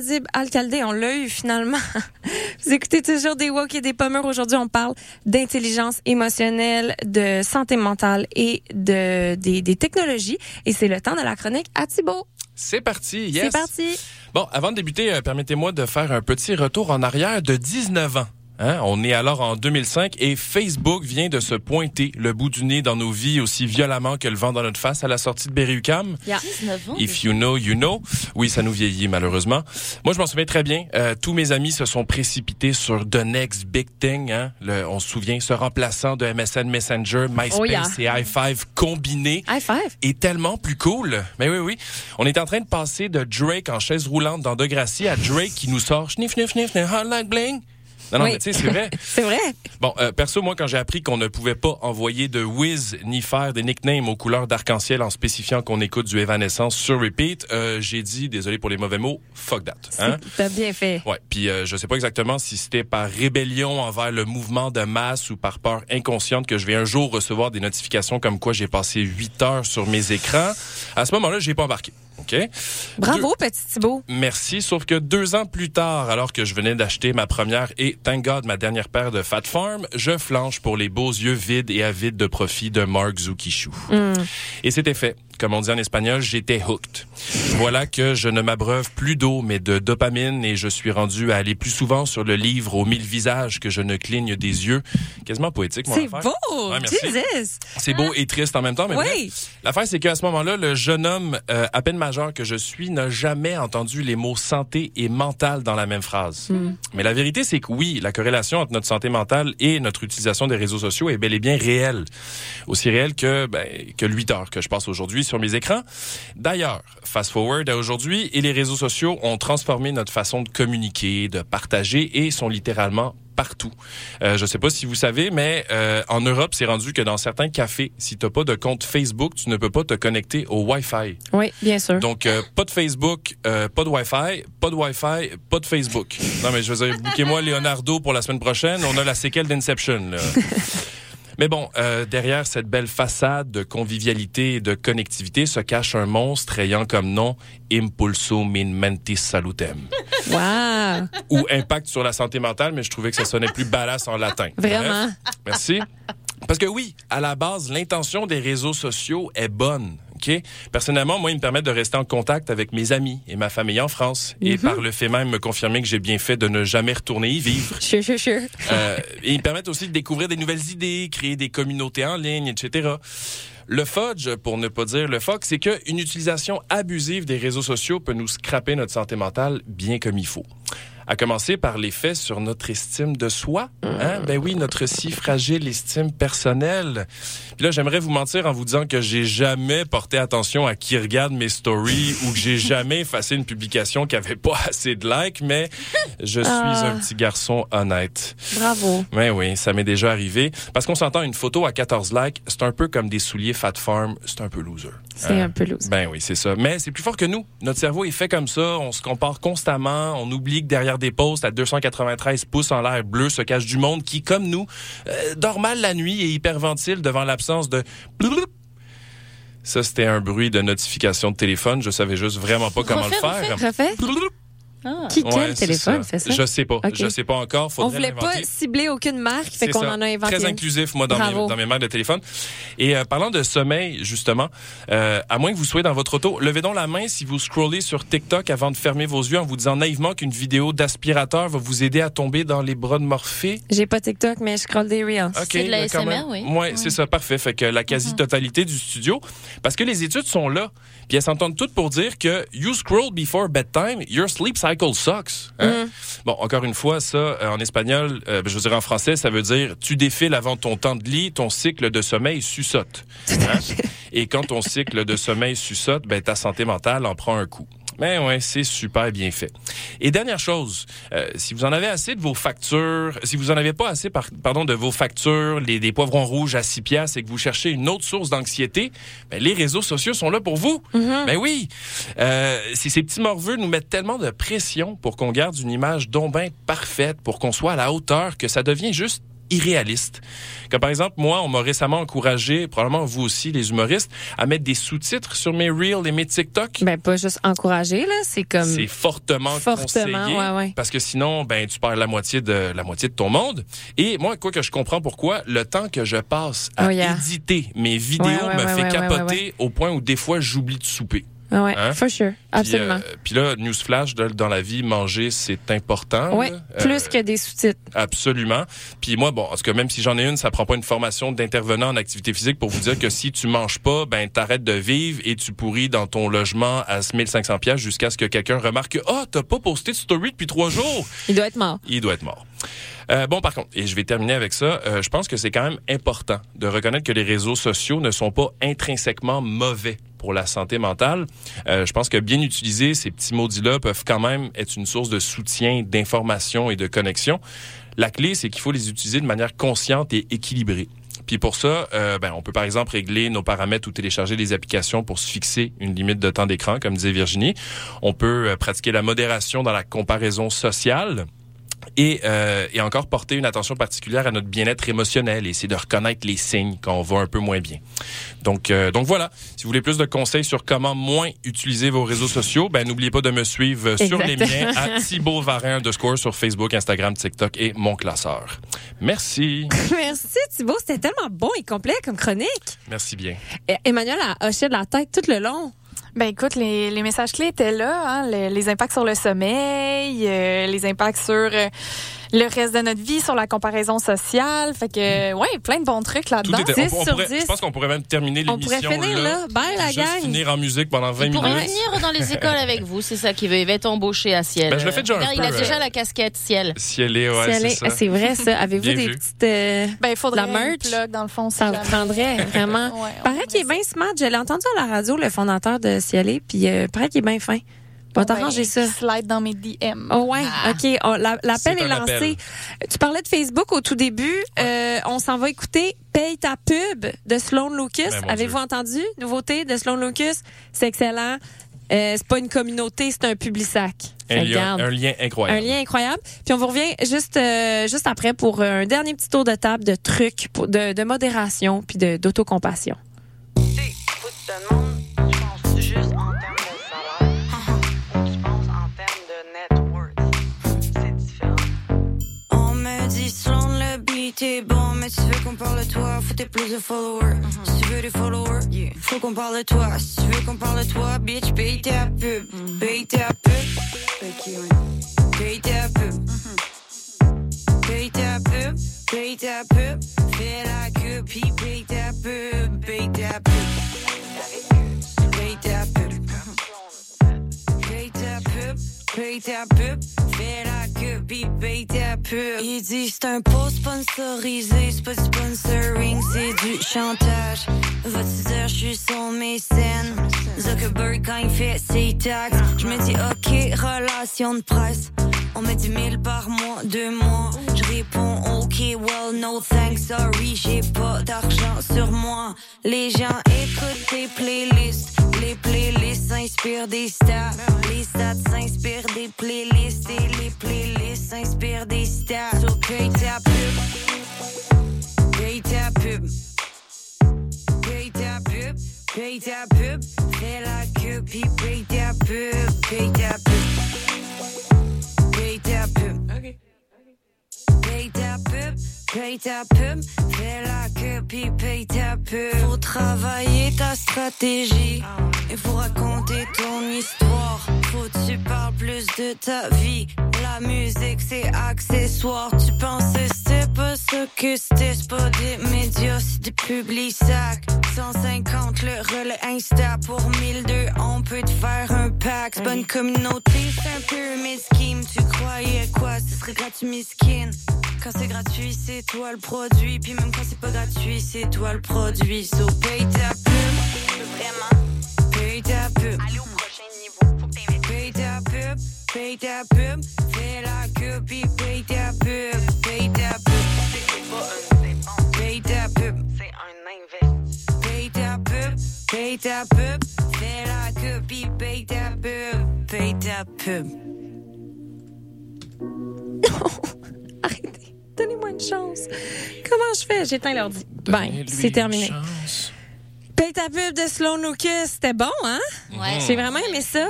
d'Adib Al-Kaldé, on l'a eu finalement. Vous écoutez toujours des walk et des pommeurs. Aujourd'hui, on parle d'intelligence émotionnelle, de santé mentale et de des, des technologies. Et c'est le temps de la chronique à Thibault. C'est parti, yes. C'est parti. Bon, avant de débuter, euh, permettez-moi de faire un petit retour en arrière de 19 ans. Hein? On est alors en 2005 et Facebook vient de se pointer le bout du nez dans nos vies aussi violemment que le vent dans notre face à la sortie de Berry-UQAM. 19 ans. If you know, you know. Oui, ça nous vieillit malheureusement. Moi, je m'en souviens très bien. Euh, tous mes amis se sont précipités sur The Next Big Thing. Hein? Le- on se souvient, ce remplaçant de MSN Messenger, MySpace Oh, yeah. et i5 combinés High five. est tellement plus cool. Mais oui, oui. On est en train de passer de Drake en chaise roulante dans Degrassi à Drake qui nous sort Schnif, schnif, schnif, schnif, hot like bling. Non, non, Oui. mais tu sais, c'est vrai. C'est vrai. Bon, euh, perso, moi, quand j'ai appris qu'on ne pouvait pas envoyer de whiz ni faire des nicknames aux couleurs d'arc-en-ciel en spécifiant qu'on écoute du Evanescence sur repeat, euh, j'ai dit, désolé pour les mauvais mots, fuck that. Hein? T'as bien fait. Ouais, puis euh, je sais pas exactement si c'était par rébellion envers le mouvement de masse ou par peur inconsciente que je vais un jour recevoir des notifications comme quoi j'ai passé 8 heures sur mes écrans. À ce moment-là, j'ai pas embarqué. OK? Bravo, petit Thibault. Merci, sauf que deux ans plus tard, alors que je venais d'acheter ma première et, thank God, ma dernière paire de Fat Farm, je flanche pour les beaux yeux vides et avides de profit de Mark Zukishu. Et c'était fait. Comme on dit en espagnol, j'étais hooked. Voilà que je ne m'abreuve plus d'eau, mais de dopamine et je suis rendu à aller plus souvent sur le livre aux mille visages que je ne cligne des yeux. Quasiment poétique, mon C'est beau. Ouais. C'est beau et triste en même temps, mais Oui. L'affaire, c'est qu'à ce moment-là, le jeune homme, euh, à peine majeur que je suis, n'a jamais entendu les mots santé et mental dans la même phrase. Mais la vérité, c'est que oui, la corrélation entre notre santé mentale et notre utilisation des réseaux sociaux est bel et bien réelle. Aussi réelle que, ben, que 8 heures que je passe aujourd'hui sur mes écrans. D'ailleurs, fast forward à aujourd'hui, et les réseaux sociaux ont transformé notre façon de communiquer, de partager et sont littéralement partout. Euh, je sais pas si vous savez, mais euh, en Europe, c'est rendu que dans certains cafés, si t'as pas de compte Facebook, tu ne peux pas te connecter au Wi-Fi. Oui, bien sûr. Donc, euh, pas de Facebook, pas de Wi-Fi, pas de Wi-Fi, pas de Facebook. Non, mais je veux dire, bouquez-moi Leonardo pour la semaine prochaine. On a la séquelle d'Inception. Mais bon, euh, derrière cette belle façade de convivialité et de connectivité se cache un monstre ayant comme nom Impulso min mentis salutem. Wow. ou impact sur la santé mentale, mais je trouvais que ça sonnait plus badass en latin. Vraiment? Bref, merci. Parce que oui, à la base, l'intention des réseaux sociaux est bonne. OK? Personnellement, moi, ils me permettent de rester en contact avec mes amis et ma famille en France. Et par le fait même, me confirmer que j'ai bien fait de ne jamais retourner y vivre. Sure, sure, sure. Euh, et ils me permettent aussi de découvrir des nouvelles idées, créer des communautés en ligne, etc. Le fudge, pour ne pas dire le fuck, c'est qu'une utilisation abusive des réseaux sociaux peut nous scraper notre santé mentale bien comme il faut. À commencer par l'effet sur notre estime de soi. Hein? Ben oui, notre si fragile estime personnelle. Puis là, j'aimerais vous mentir en vous disant que j'ai jamais porté attention à qui regarde mes stories ou que j'ai jamais effacé une publication qui avait pas assez de likes, mais je suis Ah. un petit garçon honnête. Bravo. Oui, oui, ça m'est déjà arrivé. Parce qu'on s'entend, une photo à 14 likes, c'est un peu comme des souliers Fat Farm, c'est un peu loser. C'est Hein? un peu loose. Ben oui, c'est ça. Mais c'est plus fort que nous. Notre cerveau est fait comme ça. On se compare constamment. On oublie que derrière des posts à 293 pouces en l'air bleu se cache du monde qui, comme nous, euh, dort mal la nuit et hyperventile devant l'absence de... Ça, c'était un bruit de notification de téléphone. Je savais juste vraiment pas comment Refais, le faire. Ah. Qui, Ouais, quel c'est téléphone ça. fait ça? Je sais pas. Ok. Je sais pas encore. On Faudrait voulait pas cibler aucune marque, fait C'est qu'on en a inventé Très inclusif, moi, dans mes, dans mes marques de téléphone. Et euh, parlant de sommeil, justement, euh, à moins que vous soyez dans votre auto, levez donc la main si vous scrollez sur TikTok avant de fermer vos yeux en vous disant naïvement qu'une vidéo d'aspirateur va vous aider à tomber dans les bras de Morphée. J'ai pas TikTok, mais je scroll des reels. OK, C'est de la ben, même. oui. Ouais, c'est ça, parfait. Fait que la quasi-totalité du studio, parce que les études sont là, puis elles s'entendent toutes pour dire que you scroll before bedtime, your sleep cycle sucks. Hein? Bon, encore une fois, ça, euh, en espagnol, euh, je veux dire en français, ça veut dire tu défiles avant ton temps de lit, ton cycle de sommeil suçote. Hein? Et quand ton cycle de sommeil suçote, ben, ta santé mentale en prend un coup. Mais ouais, c'est super bien fait. Et dernière chose, euh, si vous en avez assez de vos factures, si vous en avez pas assez, par- pardon, de vos factures, les, des poivrons rouges à 6 piastres et que vous cherchez une autre source d'anxiété, ben, les réseaux sociaux sont là pour vous. Ben oui. Euh, si ces petits morveux nous mettent tellement de pression pour qu'on garde une image donc ben parfaite, pour qu'on soit à la hauteur, que ça devient juste irréaliste. Comme par exemple, moi, on m'a récemment encouragé, probablement vous aussi, les humoristes, à mettre des sous-titres sur mes Reels et mes TikTok. Ben, pas juste encouragé, là. C'est comme. C'est fortement, Fortement, conseillé ouais, ouais. parce que sinon ben tu perds la moitié de la moitié de ton monde et moi quoi que je comprends pourquoi le temps que je passe à Oh, yeah. éditer mes vidéos Ouais, me fait capoter au point où des fois j'oublie de souper. Ah ouais, Hein? for sure. Puis, Absolument. euh, Puis là newsflash dans la vie manger c'est important. ouais, là. plus Euh, que des sous-titres. Absolument. Puis moi, bon, tout cas, même si j'en ai une, ça prend pas une formation d'intervenant en activité physique pour vous dire que si tu manges pas, ben t'arrêtes de vivre et tu pourris dans ton logement à 1500 pièces jusqu'à ce que quelqu'un remarque ah t'as pas posté de story depuis trois jours. Il doit être mort. Il doit être mort. Euh, bon, par contre, et je vais terminer avec ça, euh, je pense que c'est quand même important de reconnaître que les réseaux sociaux ne sont pas intrinsèquement mauvais pour la santé mentale. Euh, je pense que bien utilisés, ces petits maudits-là peuvent quand même être une source de soutien, d'information et de connexion. La clé, c'est qu'il faut les utiliser de manière consciente et équilibrée. Puis pour ça, euh, ben, on peut par exemple régler nos paramètres ou télécharger des applications pour se fixer une limite de temps d'écran, comme disait Virginie. On peut euh, pratiquer la modération dans la comparaison sociale et, euh, et encore porter une attention particulière à notre bien-être émotionnel et essayer de reconnaître les signes quand on va un peu moins bien. Donc, euh, donc voilà. Si vous voulez plus de conseils sur comment moins utiliser vos réseaux sociaux, ben n'oubliez pas de me suivre sur les miens à Thibault Varin de Score sur Facebook, Instagram, TikTok et mon classeur. Merci. Merci, Thibault. C'était tellement bon et complet comme chronique. Merci bien. Emmanuel a hoché de la tête tout le long. Ben écoute, les, les messages clés étaient là, hein, le- les impacts sur le sommeil, euh, les impacts sur euh, le reste de notre vie, sur la comparaison sociale. Fait que, ouais, plein de bons trucs là-dedans. était, 10 on, on sur pourrait, 10. je pense qu'on pourrait même terminer On pourrait l'émission finir là. Bye, la Juste gang. finir en musique pendant 20 Il minutes. pourrait venir dans les écoles avec vous, c'est ça qui veut. Il va être embauché à Ciel. Ben, je le fais déjà un peu, Il a euh, déjà la casquette Ciel. Ciel est, ouais, c'est est- ça. C'est vrai, ça. Avez-vous des vu. petites. euh, Ben, il faudrait La merch, une plug, dans le fond. ça vous jamais. prendrait vraiment. Ouais, on paraît qu'il est bien smart. Je l'ai entendu à la radio, le fondateur de Cielé, puis euh, paraît qu'il est bien fin. Va ça. t'arranger Ouais, ça. Slide dans mes DM. Oh ouais, OK. on- la- L'appel est, lancé. appel. Tu parlais de Facebook au tout début. Euh, on s'en va écouter Paye ta pub de Sloan Lucas. Ben, Avez-vous entendu? Nouveauté de Sloan Lucas. C'est excellent. Euh, c'est pas une communauté, c'est un public sac. Un, lien, un lien incroyable. Un lien incroyable. Puis on vous revient juste euh, juste après pour un dernier petit tour de table de trucs pour, de, de modération puis de d'autocompassion. Faut est bon, mais tu veux qu'on parle de toi, faut t'aies plus de followers. Si tu veux des followers, faut qu'on parle de toi. Si tu veux qu'on parle de toi, bitch, paye ta pub. Paye ta pub. Paye ta pub. Paye ta pub. Paye ta pub. Fais la queue, puis paye ta pub. Paye ta pub. Paye ta pub. Paye ta pub, fais la queue, paye ta pub. Il dit c'est un post sponsorisé, c'est pas du sponsoring, c'est du chantage. Va-tu dire je suis son mécène? Zuckerberg quand il fait ses taxes, je me dis ok, relation de presse. On met 10 000 par mois, deux mois. Je réponds ok, well no thanks, sorry, j'ai pas d'argent sur moi. Les gens écoutent tes playlists, les playlists s'inspirent des stats. Les stats s'inspirent des playlists et les playlists s'inspirent des stats. So paye ta pub, paye ta pub, paye ta pub, paye ta pub, fais la queue puis paye ta pub, paye ta pub, paye ta pub. Paye ta pub, paye ta pub, fais la queue puis paye ta Faut travailler ta stratégie, il faut raconter ton histoire. Faut que tu parles plus de ta vie. La musique c'est accessoire. Tu pensais c'était pas ça que c'était, c'est pas des médias, c'est des publics sacs. 150 le relais Insta pour 1002, on peut te faire un pack. Bonne communauté, c'est un pyramid scheme. Tu croyais quoi, ce serait gratuit miskin. Quand c'est gratuit, c'est toi le produit. Puis même quand c'est pas gratuit, c'est toi le produit. So paye ta pub, Vraiment, paye ta pub. aller au prochain niveau. Faut que. Paye ta pub, paye ta pub. Fais la queue, puis paye ta pub. Paye ta pub, paye ta pub. Fais la queue, puis paye ta pub. Paye ta pub. Arrêtez. Donnez-moi une chance. Comment je fais? J'éteins l'ordi. Ben, c'est terminé. Paye ta pub de Slow Lucas. C'était bon, hein? Ouais. J'ai vraiment aimé ça.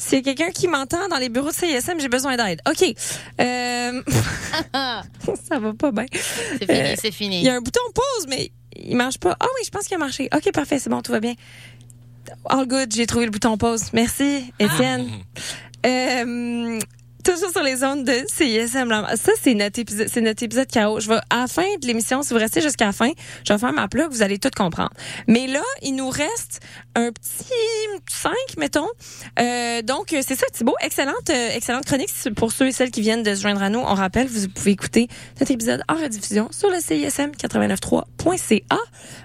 C'est quelqu'un qui m'entend dans les bureaux de CISM, j'ai besoin d'aide. OK. Euh, ça va pas bien. C'est fini, Euh, c'est fini. Il y a un bouton pause, mais il marche pas? Ah oui, je pense qu'il a marché. OK, parfait, c'est bon, tout va bien. All good, j'ai trouvé le bouton pause. Merci, Étienne. Euh, toujours sur les zones de CISM. Ça, c'est notre épisode, c'est notre épisode KO. Je vais, à la fin de l'émission, si vous restez jusqu'à la fin, je vais faire ma plug, vous allez tout comprendre. Mais là, il nous reste un petit 5, mettons. Euh, donc, c'est ça, Thibaut. Excellente, euh, excellente chronique pour ceux et celles qui viennent de se joindre à nous. On rappelle, vous pouvez écouter cet épisode en rediffusion sur le CISM 893.ca.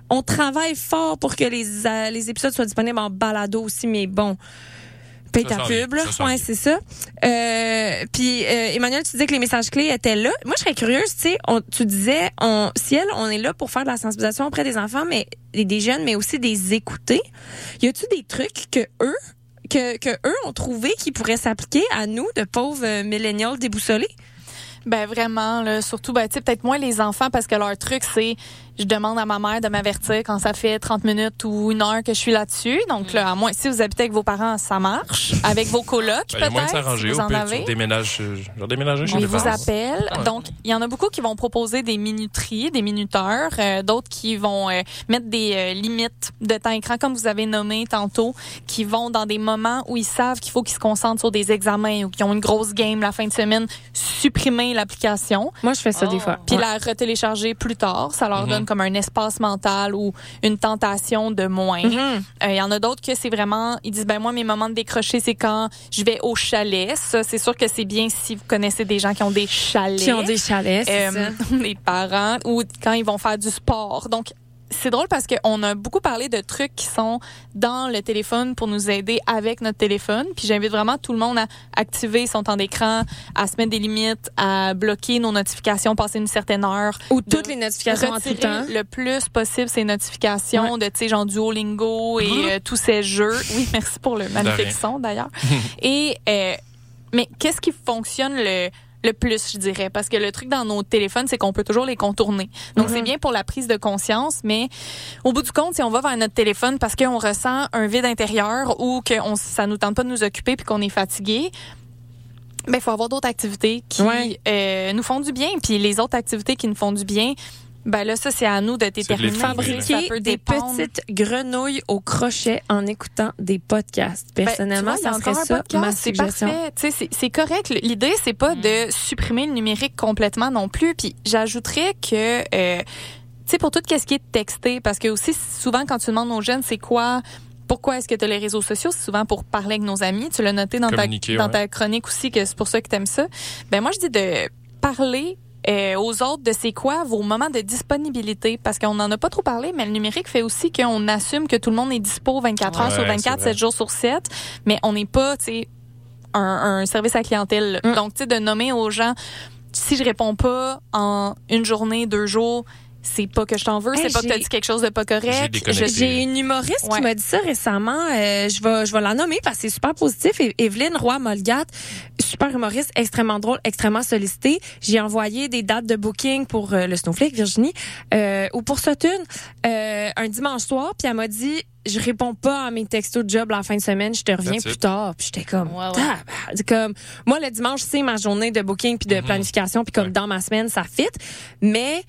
On travaille fort pour que les, euh, les épisodes soient disponibles en balado aussi, mais bon. Paye ta pub, là. Ouais, c'est ça. Euh, puis euh, Emmanuel, tu disais que les messages clés étaient là. Moi, je serais curieuse, tu sais, on- tu disais, on, si elle, on est là pour faire de la sensibilisation auprès des enfants, mais des, des jeunes, mais aussi des écouter. Y a-tu des trucs que eux, que, que eux ont trouvé qui pourraient s'appliquer à nous, de pauvres euh, millennials déboussolés? Ben vraiment, là, surtout, ben, tu sais, peut-être moins les enfants parce que leur truc, c'est je demande à ma mère de m'avertir quand ça fait 30 minutes ou une heure que je suis là-dessus. Donc là, à moins si vous habitez avec vos parents, ça marche. Avec vos colocs, Ben, peut-être, s'arranger. si vous Au en avez. tu déménages, euh, genre déménager chez On les vous parents. appelle. Ouais. Donc, il y en a beaucoup qui vont proposer des minuteries, des minuteurs, euh, d'autres qui vont euh, mettre des euh, limites de temps écran, comme vous avez nommé tantôt, qui vont dans des moments où ils savent qu'il faut qu'ils se concentrent sur des examens ou qu'ils ont une grosse game la fin de semaine, supprimer l'application, Moi, je fais ça Oh. des fois. puis Ouais. la retélécharger plus tard. Ça leur Mhm. donne comme un espace mental ou une tentation de moins. Mhm. Euh, Il y en a d'autres que c'est vraiment, ils disent ben moi mes moments de décrocher c'est quand je vais au chalet. Ça c'est sûr que c'est bien si vous connaissez des gens qui ont des chalets, Qui ont des chalets, Euh, ça. des parents ou quand ils vont faire du sport. Donc c'est drôle parce qu'on a beaucoup parlé de trucs qui sont dans le téléphone pour nous aider avec notre téléphone. Puis j'invite vraiment tout le monde à activer son temps d'écran, à se mettre des limites, à bloquer nos notifications, passer une certaine heure. Ou toutes les notifications en tout temps. le plus possible ces notifications de, tu sais, genre Duolingo et euh, tous ces jeux. Oui, merci pour le magnifique son, d'ailleurs. et, euh, mais qu'est-ce qui fonctionne le le plus, je dirais, parce que le truc dans nos téléphones, c'est qu'on peut toujours les contourner. Donc, c'est bien pour la prise de conscience, mais au bout du compte, si on va vers notre téléphone parce qu'on ressent un vide intérieur ou que on, ça nous tente pas de nous occuper puis qu'on est fatigué, ben, il faut avoir d'autres activités qui Ouais. euh, nous font du bien. Puis les autres activités qui nous font du bien, ben là, ça, c'est à nous de déterminer. Fabriquer des petites grenouilles au crochet en écoutant des podcasts. Ben, Personnellement, tu vois, ça serait ça podcast, ma C'est suggestion. parfait. Tu sais, c'est- c'est correct. L'idée, c'est pas de supprimer le numérique complètement non plus. Puis j'ajouterais que, euh, tu sais, pour tout ce qui est texté, parce que aussi souvent quand tu demandes aux jeunes, c'est quoi pourquoi est-ce que tu as les réseaux sociaux? C'est souvent pour parler avec nos amis. Tu l'as noté dans, ta, Communiquer, dans ouais. ta chronique aussi que c'est pour ça que tu aimes ça. Ben moi, je dis de parler euh, aux autres de c'est quoi vos moments de disponibilité? Parce qu'on n'en a pas trop parlé mais le numérique fait aussi qu'on assume que tout le monde est dispo 24 heures Ouais, sur c'est 24 vrai. 7 jours sur 7 mais on n'est pas tu sais un, un service à la clientèle. Mm. Donc, tu sais, de nommer aux gens, si je réponds pas en une journée, deux jours, c'est pas que je t'en veux, Hey, c'est pas que t'as j'ai- dit quelque chose de pas correct. J'ai une humoriste Ouais. qui m'a dit ça récemment. Euh, je vais, je vais la nommer parce que c'est super positif. É- Evelyne Roy Molgat, super humoriste, extrêmement drôle, extrêmement sollicitée. J'ai envoyé des dates de booking pour euh, le Snowflake Virginie euh, ou pour Sutton euh, un dimanche soir. Puis elle m'a dit, je réponds pas à mes textos de job la fin de semaine. Je te reviens That's plus it. tard. Puis j'étais comme, Ouais, ouais. tabarnak. C'est comme moi le dimanche c'est ma journée de booking puis de Mhm. planification puis comme Ouais. dans ma semaine ça fit. Mais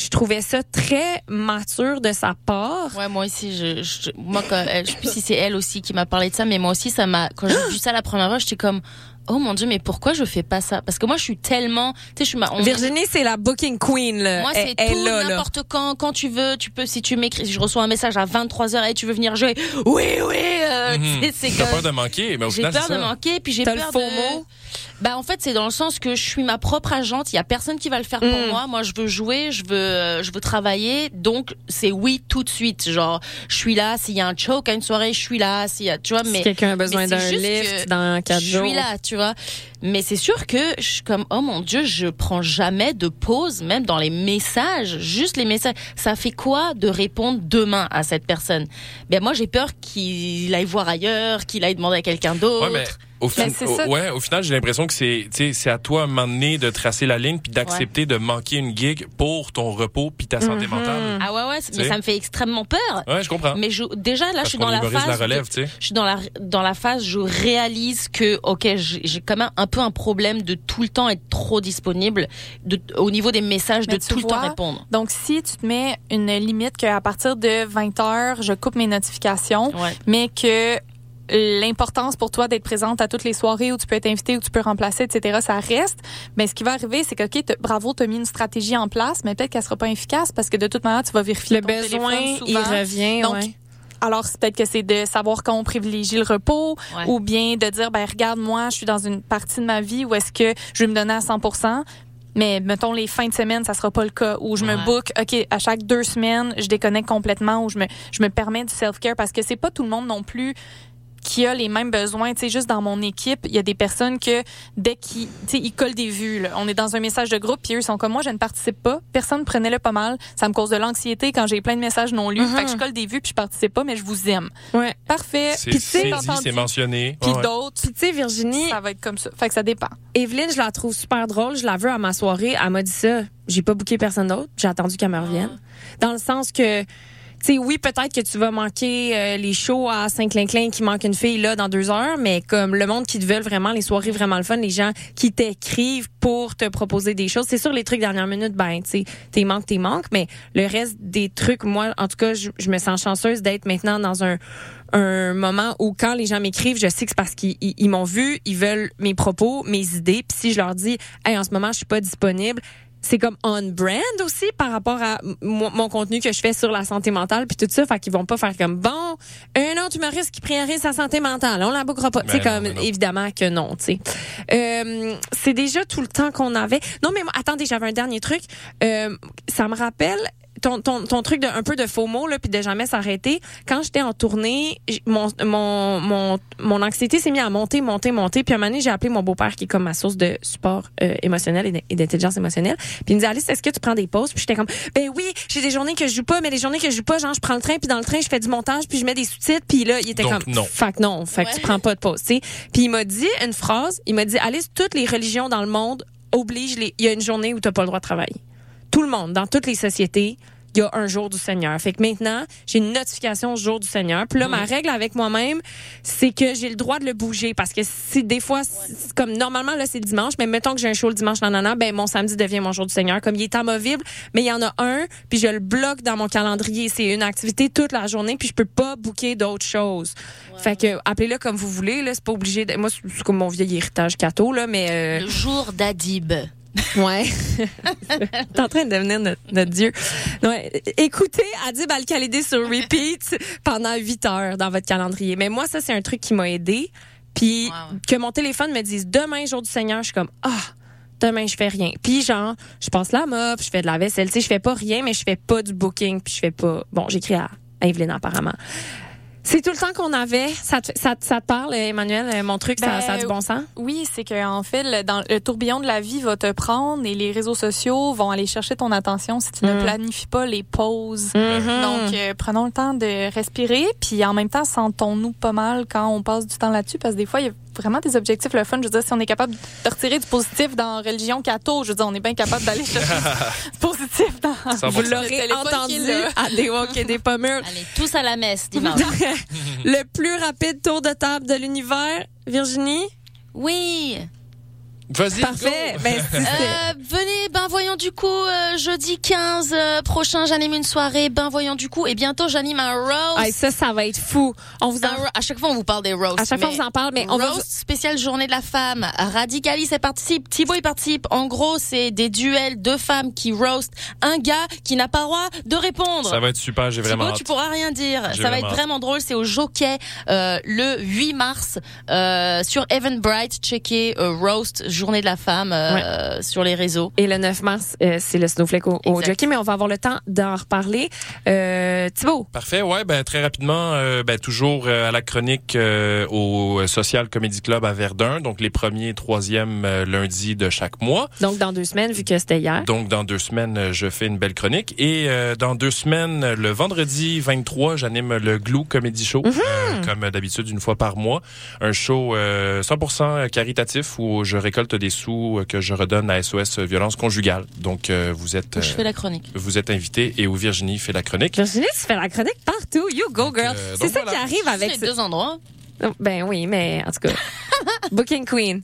je trouvais ça très mature de sa part. Ouais, moi aussi, je, je moi, quand, elle- je sais plus si c'est elle aussi qui m'a parlé de ça, mais moi aussi, ça m'a, quand j'ai vu ça la première fois, j'étais comme, oh mon dieu, mais pourquoi je fais pas ça? Parce que moi, je suis tellement, tu sais, je suis ma, on- Virginie, c'est la booking queen, là. Moi, c'est tout, là, là. n'importe quand, quand tu veux, tu peux, si tu m'écris, si je reçois un message à 23 h et tu veux venir jouer, oui, oui, euh, tu sais, c'est T'as comme- peur de manquer, mais au j'ai final, peur c'est de manquer, puis j'ai T'as peur le de... FOMO? Bah en fait c'est dans le sens que je suis ma propre agente. Il y a personne qui va le faire pour Mm. moi. Moi je veux jouer, je veux, euh, je veux travailler. Donc c'est oui tout de suite. Genre je suis là. S'il y a un choke à une soirée, je suis là. S'il y a, tu vois, Si mais quelqu'un a besoin d'un lift dans quatre je suis là, tu vois. Mais c'est sûr que je suis comme oh mon dieu, je prends jamais de pause, même dans les messages, juste les messages. Ça fait quoi de répondre demain à cette personne? Ben moi j'ai peur qu'il aille voir ailleurs, qu'il aille demander à quelqu'un d'autre. Ouais, mais au, fin- ça. ouais, au final, j'ai l'impression que c'est, tu sais, c'est à toi à un moment donné de tracer la ligne puis d'accepter de manquer une gig pour ton repos puis ta santé Mhm. mentale. Ah ouais ouais, mais ça me fait extrêmement peur. Ouais, je comprends. Mais je, déjà là, Parce je suis dans la phase. la relève, tu sais. je suis dans la dans la phase, je réalise que ok, j'ai j'ai quand même un peu un problème de tout le temps être trop disponible, de, au niveau des messages, Mais de tout le temps répondre. Donc, si tu te mets une limite qu'à partir de 20 heures, je coupe mes notifications, Ouais. mais que l'importance pour toi d'être présente à toutes les soirées où tu peux être invité, où tu peux remplacer, etc., ça reste. Mais ce qui va arriver, c'est que, OK, bravo, tu as mis une stratégie en place, mais peut-être qu'elle sera pas efficace parce que de toute manière, tu vas vérifier Le ton besoin, téléphone il revient, Donc, ouais. Alors, c'est peut-être que c'est de savoir quand on privilégie le repos Ouais. ou bien de dire, ben regarde, moi, je suis dans une partie de ma vie où est-ce que je vais me donner à 100 mais mettons les fins de semaine, ça sera pas le cas. Où je me book, ok, à chaque deux semaines, je déconnecte complètement, où je me, je me permets du self-care parce que c'est pas tout le monde non plus qui a les mêmes besoins. Tu sais, juste dans mon équipe, il y a des personnes que dès qu'ils, tu sais, ils collent des vues. là. On est dans un message de groupe, puis eux ils sont comme moi, je ne participe pas. Personne prenait-le pas mal. Ça me cause de l'anxiété quand j'ai plein de messages non lus. Fait que je colle des vues puis je participe pas, mais je vous aime. Ouais. Parfait. C'est, Puis tu sais, c'est mentionné. Puis Ouais, d'autres, Puis tu sais, Virginie, ça va être comme ça. Fait que ça dépend. Evelyne, je la trouve super drôle. Je la veux à ma soirée. Elle m'a dit ça. J'ai pas booké personne d'autre. J'ai attendu qu'elle me revienne. Dans le sens que, sais, oui, peut-être que tu vas manquer euh, les shows à Saint-Clinclin qui manque une fille là dans deux heures, mais comme le monde qui te veut vraiment, les soirées vraiment le fun, les gens qui t'écrivent pour te proposer des choses. C'est sûr, les trucs dernière minute, ben, tu sais, t'es manques, t'es manques, mais le reste des trucs, moi, en tout cas, je, me sens chanceuse d'être maintenant dans un un moment où quand les gens m'écrivent, je sais que c'est parce qu'ils ils- ils m'ont vu, ils veulent mes propos, mes idées. Puis si je leur dis, hey, en ce moment, je suis pas disponible, c'est comme on brand aussi par rapport à mon, contenu que je fais sur la santé mentale puis tout ça. Fait qu'ils vont pas faire comme bon, un autre humoriste qui priorise sa santé mentale, on la bookera pas. Ben sais non, comme ben non. évidemment que non. Tu sais, Euh, c'est déjà tout le temps qu'on avait. Non mais moi, attendez, j'avais un dernier truc. Euh, ça me rappelle. Ton, ton, ton truc de un peu de faux mots là, puis de jamais s'arrêter. Quand j'étais en tournée, mon mon mon mon anxiété s'est mise à monter, monter, monter. Puis un moment donné, j'ai appelé mon beau-père qui est comme ma source de support euh, émotionnel et d'intelligence émotionnelle. Puis il me dit Alice, est-ce que tu prends des pauses? Puis j'étais comme ben oui, j'ai des journées que je joue pas, mais les journées que je joue pas, genre je prends le train, puis dans le train je fais du montage, puis je mets des sous-titres. Puis là, il était Donc, comme non. Fait que non, fait que tu Ouais. prends pas de pause. tu sais. Puis il m'a dit une phrase. Il m'a dit Alice, toutes les religions dans le monde obligent les. Il y a une journée où t'as pas le droit de travailler tout le monde, dans toutes les sociétés, il y a un jour du Seigneur. Fait que maintenant, j'ai une notification jour du Seigneur. Puis là, ma règle avec moi-même, c'est que j'ai le droit de le bouger parce que si des fois, comme normalement là c'est dimanche, mais mettons que j'ai un show le dimanche, nanana, ben mon samedi devient mon jour du Seigneur. Comme il est amovible, mais il y en a un, puis je le bloque dans mon calendrier. C'est une activité toute la journée, puis je peux pas booker d'autres choses. Fait que appelez-le comme vous voulez. Là, c'est pas obligé. De... Moi, c'est c'est comme mon vieil héritage catho là, mais. euh, Le jour d'Adib. Ouais. T'es en train de devenir notre, notre dieu. Ouais. Écoutez Adib Al-Khalidi sur repeat pendant 8 heures dans votre calendrier. Mais moi, ça, c'est un truc qui m'a aidé. Puis Wow. que mon téléphone me dise demain, jour du Seigneur, je suis comme, ah, demain, je fais rien. Puis genre, je passe la mop, je fais de la vaisselle. Tu sais, je fais pas rien, mais je fais pas du booking. Puis je fais pas... Bon, j'écris à, à Evelyne, apparemment. C'est tout le temps qu'on avait. Ça te, ça, te- ça te parle, Emmanuel? euh, Mon truc, ça, Ben, ça a du bon sens? Oui, c'est que en fait, le, dans, le tourbillon de la vie va te prendre et les réseaux sociaux vont aller chercher ton attention si tu Mm. ne planifies pas les pauses. Mhm. Donc, euh, prenons le temps de respirer, puis en même temps, sentons-nous pas mal quand on passe du temps là-dessus, parce que des fois, il y a vraiment des objectifs le fun. Je veux dire, si on est capable de retirer du positif dans religion catho, je veux dire, on est bien capable d'aller chercher du positif dans... 100%. Vous l'aurez entendu à des walk et des pommures. Allez, tous à la messe dimanche. le plus rapide tour de table de l'univers, Virginie? Oui. Vas-y. Parfait. go. Ben, Euh, venez, ben voyons du coup, euh, jeudi 15 euh, prochain, j'anime une soirée, ben voyons du coup, et bientôt j'anime un roast. Hey, ça, ça va être fou. On vous en... Un à chaque fois, on vous parle des roasts. À chaque fois, on mais vous en parle, mais on va roast spécial journée de la femme. Radicalis, elle participe. Thibaut, il participe. En gros, c'est des duels de femmes qui roast un gars qui n'a pas le droit de répondre. Ça va être super, j'ai vraiment Thibaut, hâte. tu pourras rien dire. Ça va être hâte. vraiment drôle. C'est au Jockey euh, le 8 mars euh, sur Evan Bright. Checker euh, roast journée de la femme euh, sur les réseaux. Et le 9 mars, euh, c'est le snowflake au, au jockey, mais on va avoir le temps d'en reparler. Euh, Thibaut? Parfait, ouais, ben très rapidement, euh, ben toujours euh, à la chronique euh, au Social Comedy Club à Verdun, donc les premiers et troisièmes euh, lundis de chaque mois. Donc, dans deux semaines, vu que c'était hier. Donc dans deux semaines, je fais une belle chronique et euh, dans deux semaines, le vendredi 23, j'anime le Glue Comedy Show, euh, comme d'habitude une fois par mois, un show euh, 100% caritatif où je récolte des sous euh, que je redonne à SOS Violence Conjugale. Donc euh, vous êtes Où je euh, fais la chronique. vous êtes invité et où Virginie fait la chronique. Virginie, tu fais la chronique partout. You go, girl. euh, c'est ça voilà. qui arrive avec... les ce- deux endroits. Ben oui, mais en tout cas, Booking Queen.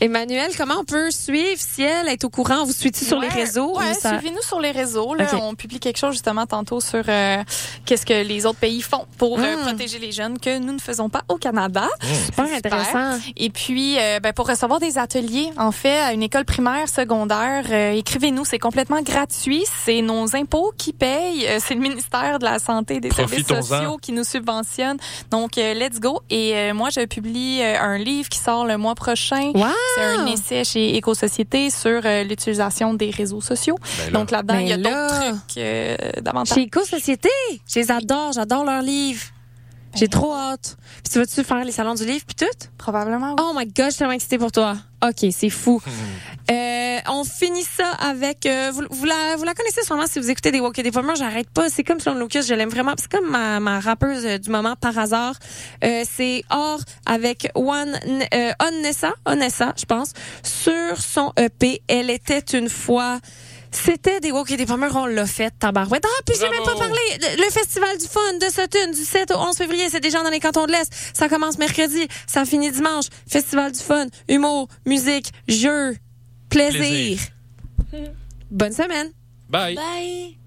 Emmanuel, comment on peut suivre si elle est au courant? Vous suivez sur les réseaux? Ouais, ou ça- suivez-nous sur les réseaux. Là. On publie quelque chose justement tantôt sur euh, qu'est-ce que les autres pays font pour euh, Mm. protéger les jeunes que nous ne faisons pas au Canada. Super C'est intéressant. Et puis, euh, ben, pour recevoir des ateliers, en fait, à une école primaire, secondaire, euh, écrivez-nous. C'est complètement gratuit. C'est nos impôts qui payent. Euh, c'est le ministère de la Santé et des services sociaux qui nous subventionne. Donc, euh, let's go. Et euh, moi, je publie euh, un livre qui sort le mois prochain. Wow! C'est un essai chez Éco-Société sur euh, l'utilisation des réseaux sociaux. Ben là, Donc là-dedans, Ben il y a là. d'autres trucs euh, davantage. Chez Éco-Société, je les adore, j'adore leurs livres. J'ai trop hâte. Puis tu vas-tu faire les salons du livre puis tout? Probablement. oui. Oh my god, je suis tellement excitée pour toi. OK, c'est fou. Euh, on finit ça avec... euh, vous, vous la, vous la connaissez sûrement si vous écoutez des Walk et des Pomers. J'arrête pas. C'est comme Sloan Lucas, je l'aime vraiment. C'est comme ma, ma rappeuse euh, du moment par hasard. Euh, c'est Or avec One, euh, Onessa, Onessa, je pense, sur son EP. Elle était une fois... C'était des Walk et des Pomers, on l'a fait, tabarouette. Ah, puis j'ai même pas parlé. Le, Festival du Fun de Sutton, du 7 au 11 février, c'est déjà dans les cantons de l'Est. Ça commence mercredi, ça finit dimanche. Festival du Fun, humour, musique, jeux, plaisir. Bonne semaine. Bye. Bye.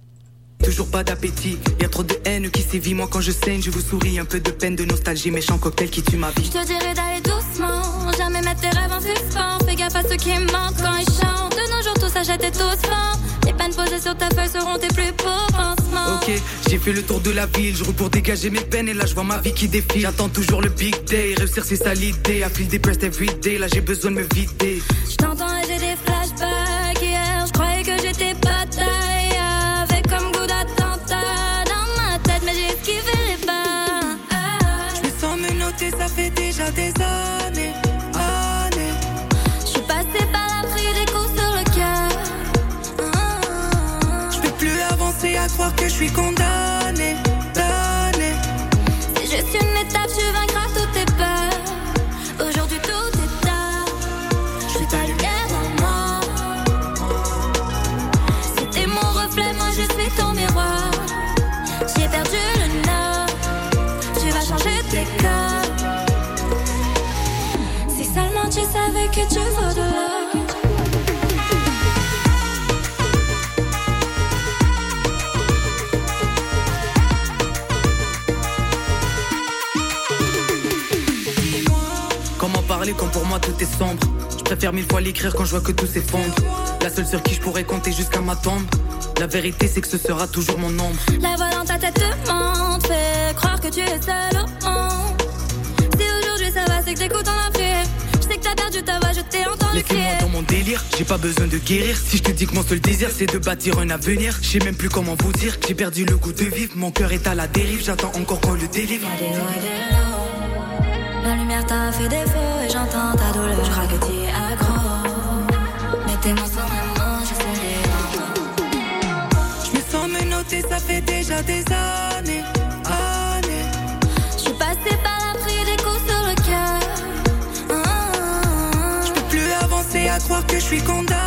Toujours pas d'appétit, y a trop de haine qui sévit. Moi quand je saigne, je vous souris. Un peu de peine, de nostalgie, méchant cocktail qui tue ma vie. Je te dirais d'aller doucement, jamais mettre tes rêves en suspens. Fais gaffe à ceux qui mentent quand ils chantent. De nos jours, tout s'achète et tout se vend. Les peines posées sur ta feuille seront tes plus beaux pansements. Ok, j'ai fait le tour de la ville, je roule pour dégager mes peines et là je vois ma vie qui défile. J'attends toujours le big day, réussir c'est ça l'idée. I feel depressed every day, là j'ai besoin de me vider. Je t'entends suis condamné, damné. C'est juste une étape, tu vaincras toutes tes peurs. Aujourd'hui tout est tard. Je suis ta lumière en moi. C'était mon reflet, moi je suis ton miroir. J'ai perdu le nord. Tu vas changer tes codes. Si seulement tu savais que tu vaux quand pour moi tout est sombre. Je préfère mille fois l'écrire quand je vois que tout s'effondre. La seule sur qui je pourrais compter jusqu'à ma tombe. La vérité c'est que ce sera toujours mon ombre. La voix dans ta tête te mente, fait croire que tu es seul au monde. Si aujourd'hui ça va, c'est que j'écoute en prière. Je sais que t'as perdu ta voix, je t'ai entendu Laissez-moi dans mon délire, j'ai pas besoin de guérir. Si je te dis que mon seul désir c'est de bâtir un avenir Je sais même plus comment vous dire. J'ai perdu le goût de vivre Mon cœur est à la dérive, j'attends encore qu'on le délivre La lumière t'a fait défaut et j'entends ta douleur. Je crois que t'y es accro. Mais tes mots sont mots, je sais. Je me sens menotté, ça fait déjà des années, années Je suis passée par la pris des coups sur le cœur. Ah, Je peux plus avancer à croire que je suis condamné,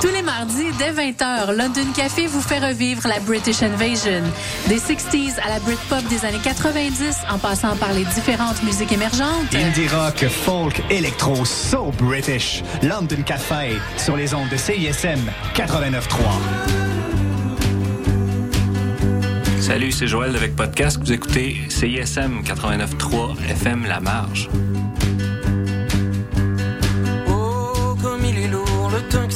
Tous les mardis, dès 20h, London Café vous fait revivre la British Invasion. Des 60s à la Britpop des années 90, en passant par les différentes musiques émergentes. Indie rock, folk, électro, so British. London Café sur les ondes de CISM 89.3. Salut, c'est Joël avec Podcast. Vous écoutez CISM 89.3 FM La Marge.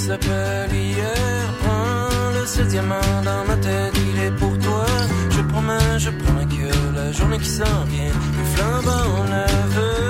S'appelle hier. Prends le diamant dans ma tête, il est pour toi. Je promets, je promets que la journée qui s'en vient, les flambant neufs.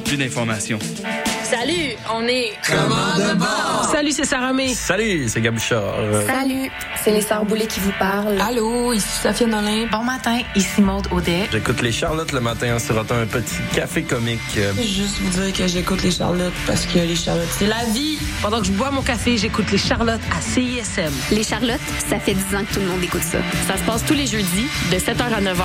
plus d'informations. Salut, on est Commande bord. Salut, c'est Sarah May. Salut, c'est Gabuchard. Salut, c'est les Sœurs Boulay qui vous parlent. Allô, ici Sophie Nolin. Bon matin, ici Maude Audet. J'écoute les Charlottes le matin en sirotant un petit café comique. Juste vous dire que j'écoute les Charlottes parce que les Charlottes, c'est la vie. Pendant que je bois mon café, j'écoute les Charlottes à CISM. Les Charlottes, ça fait 10 ans que tout le monde écoute ça. Ça se passe tous les jeudis de 7h à 9h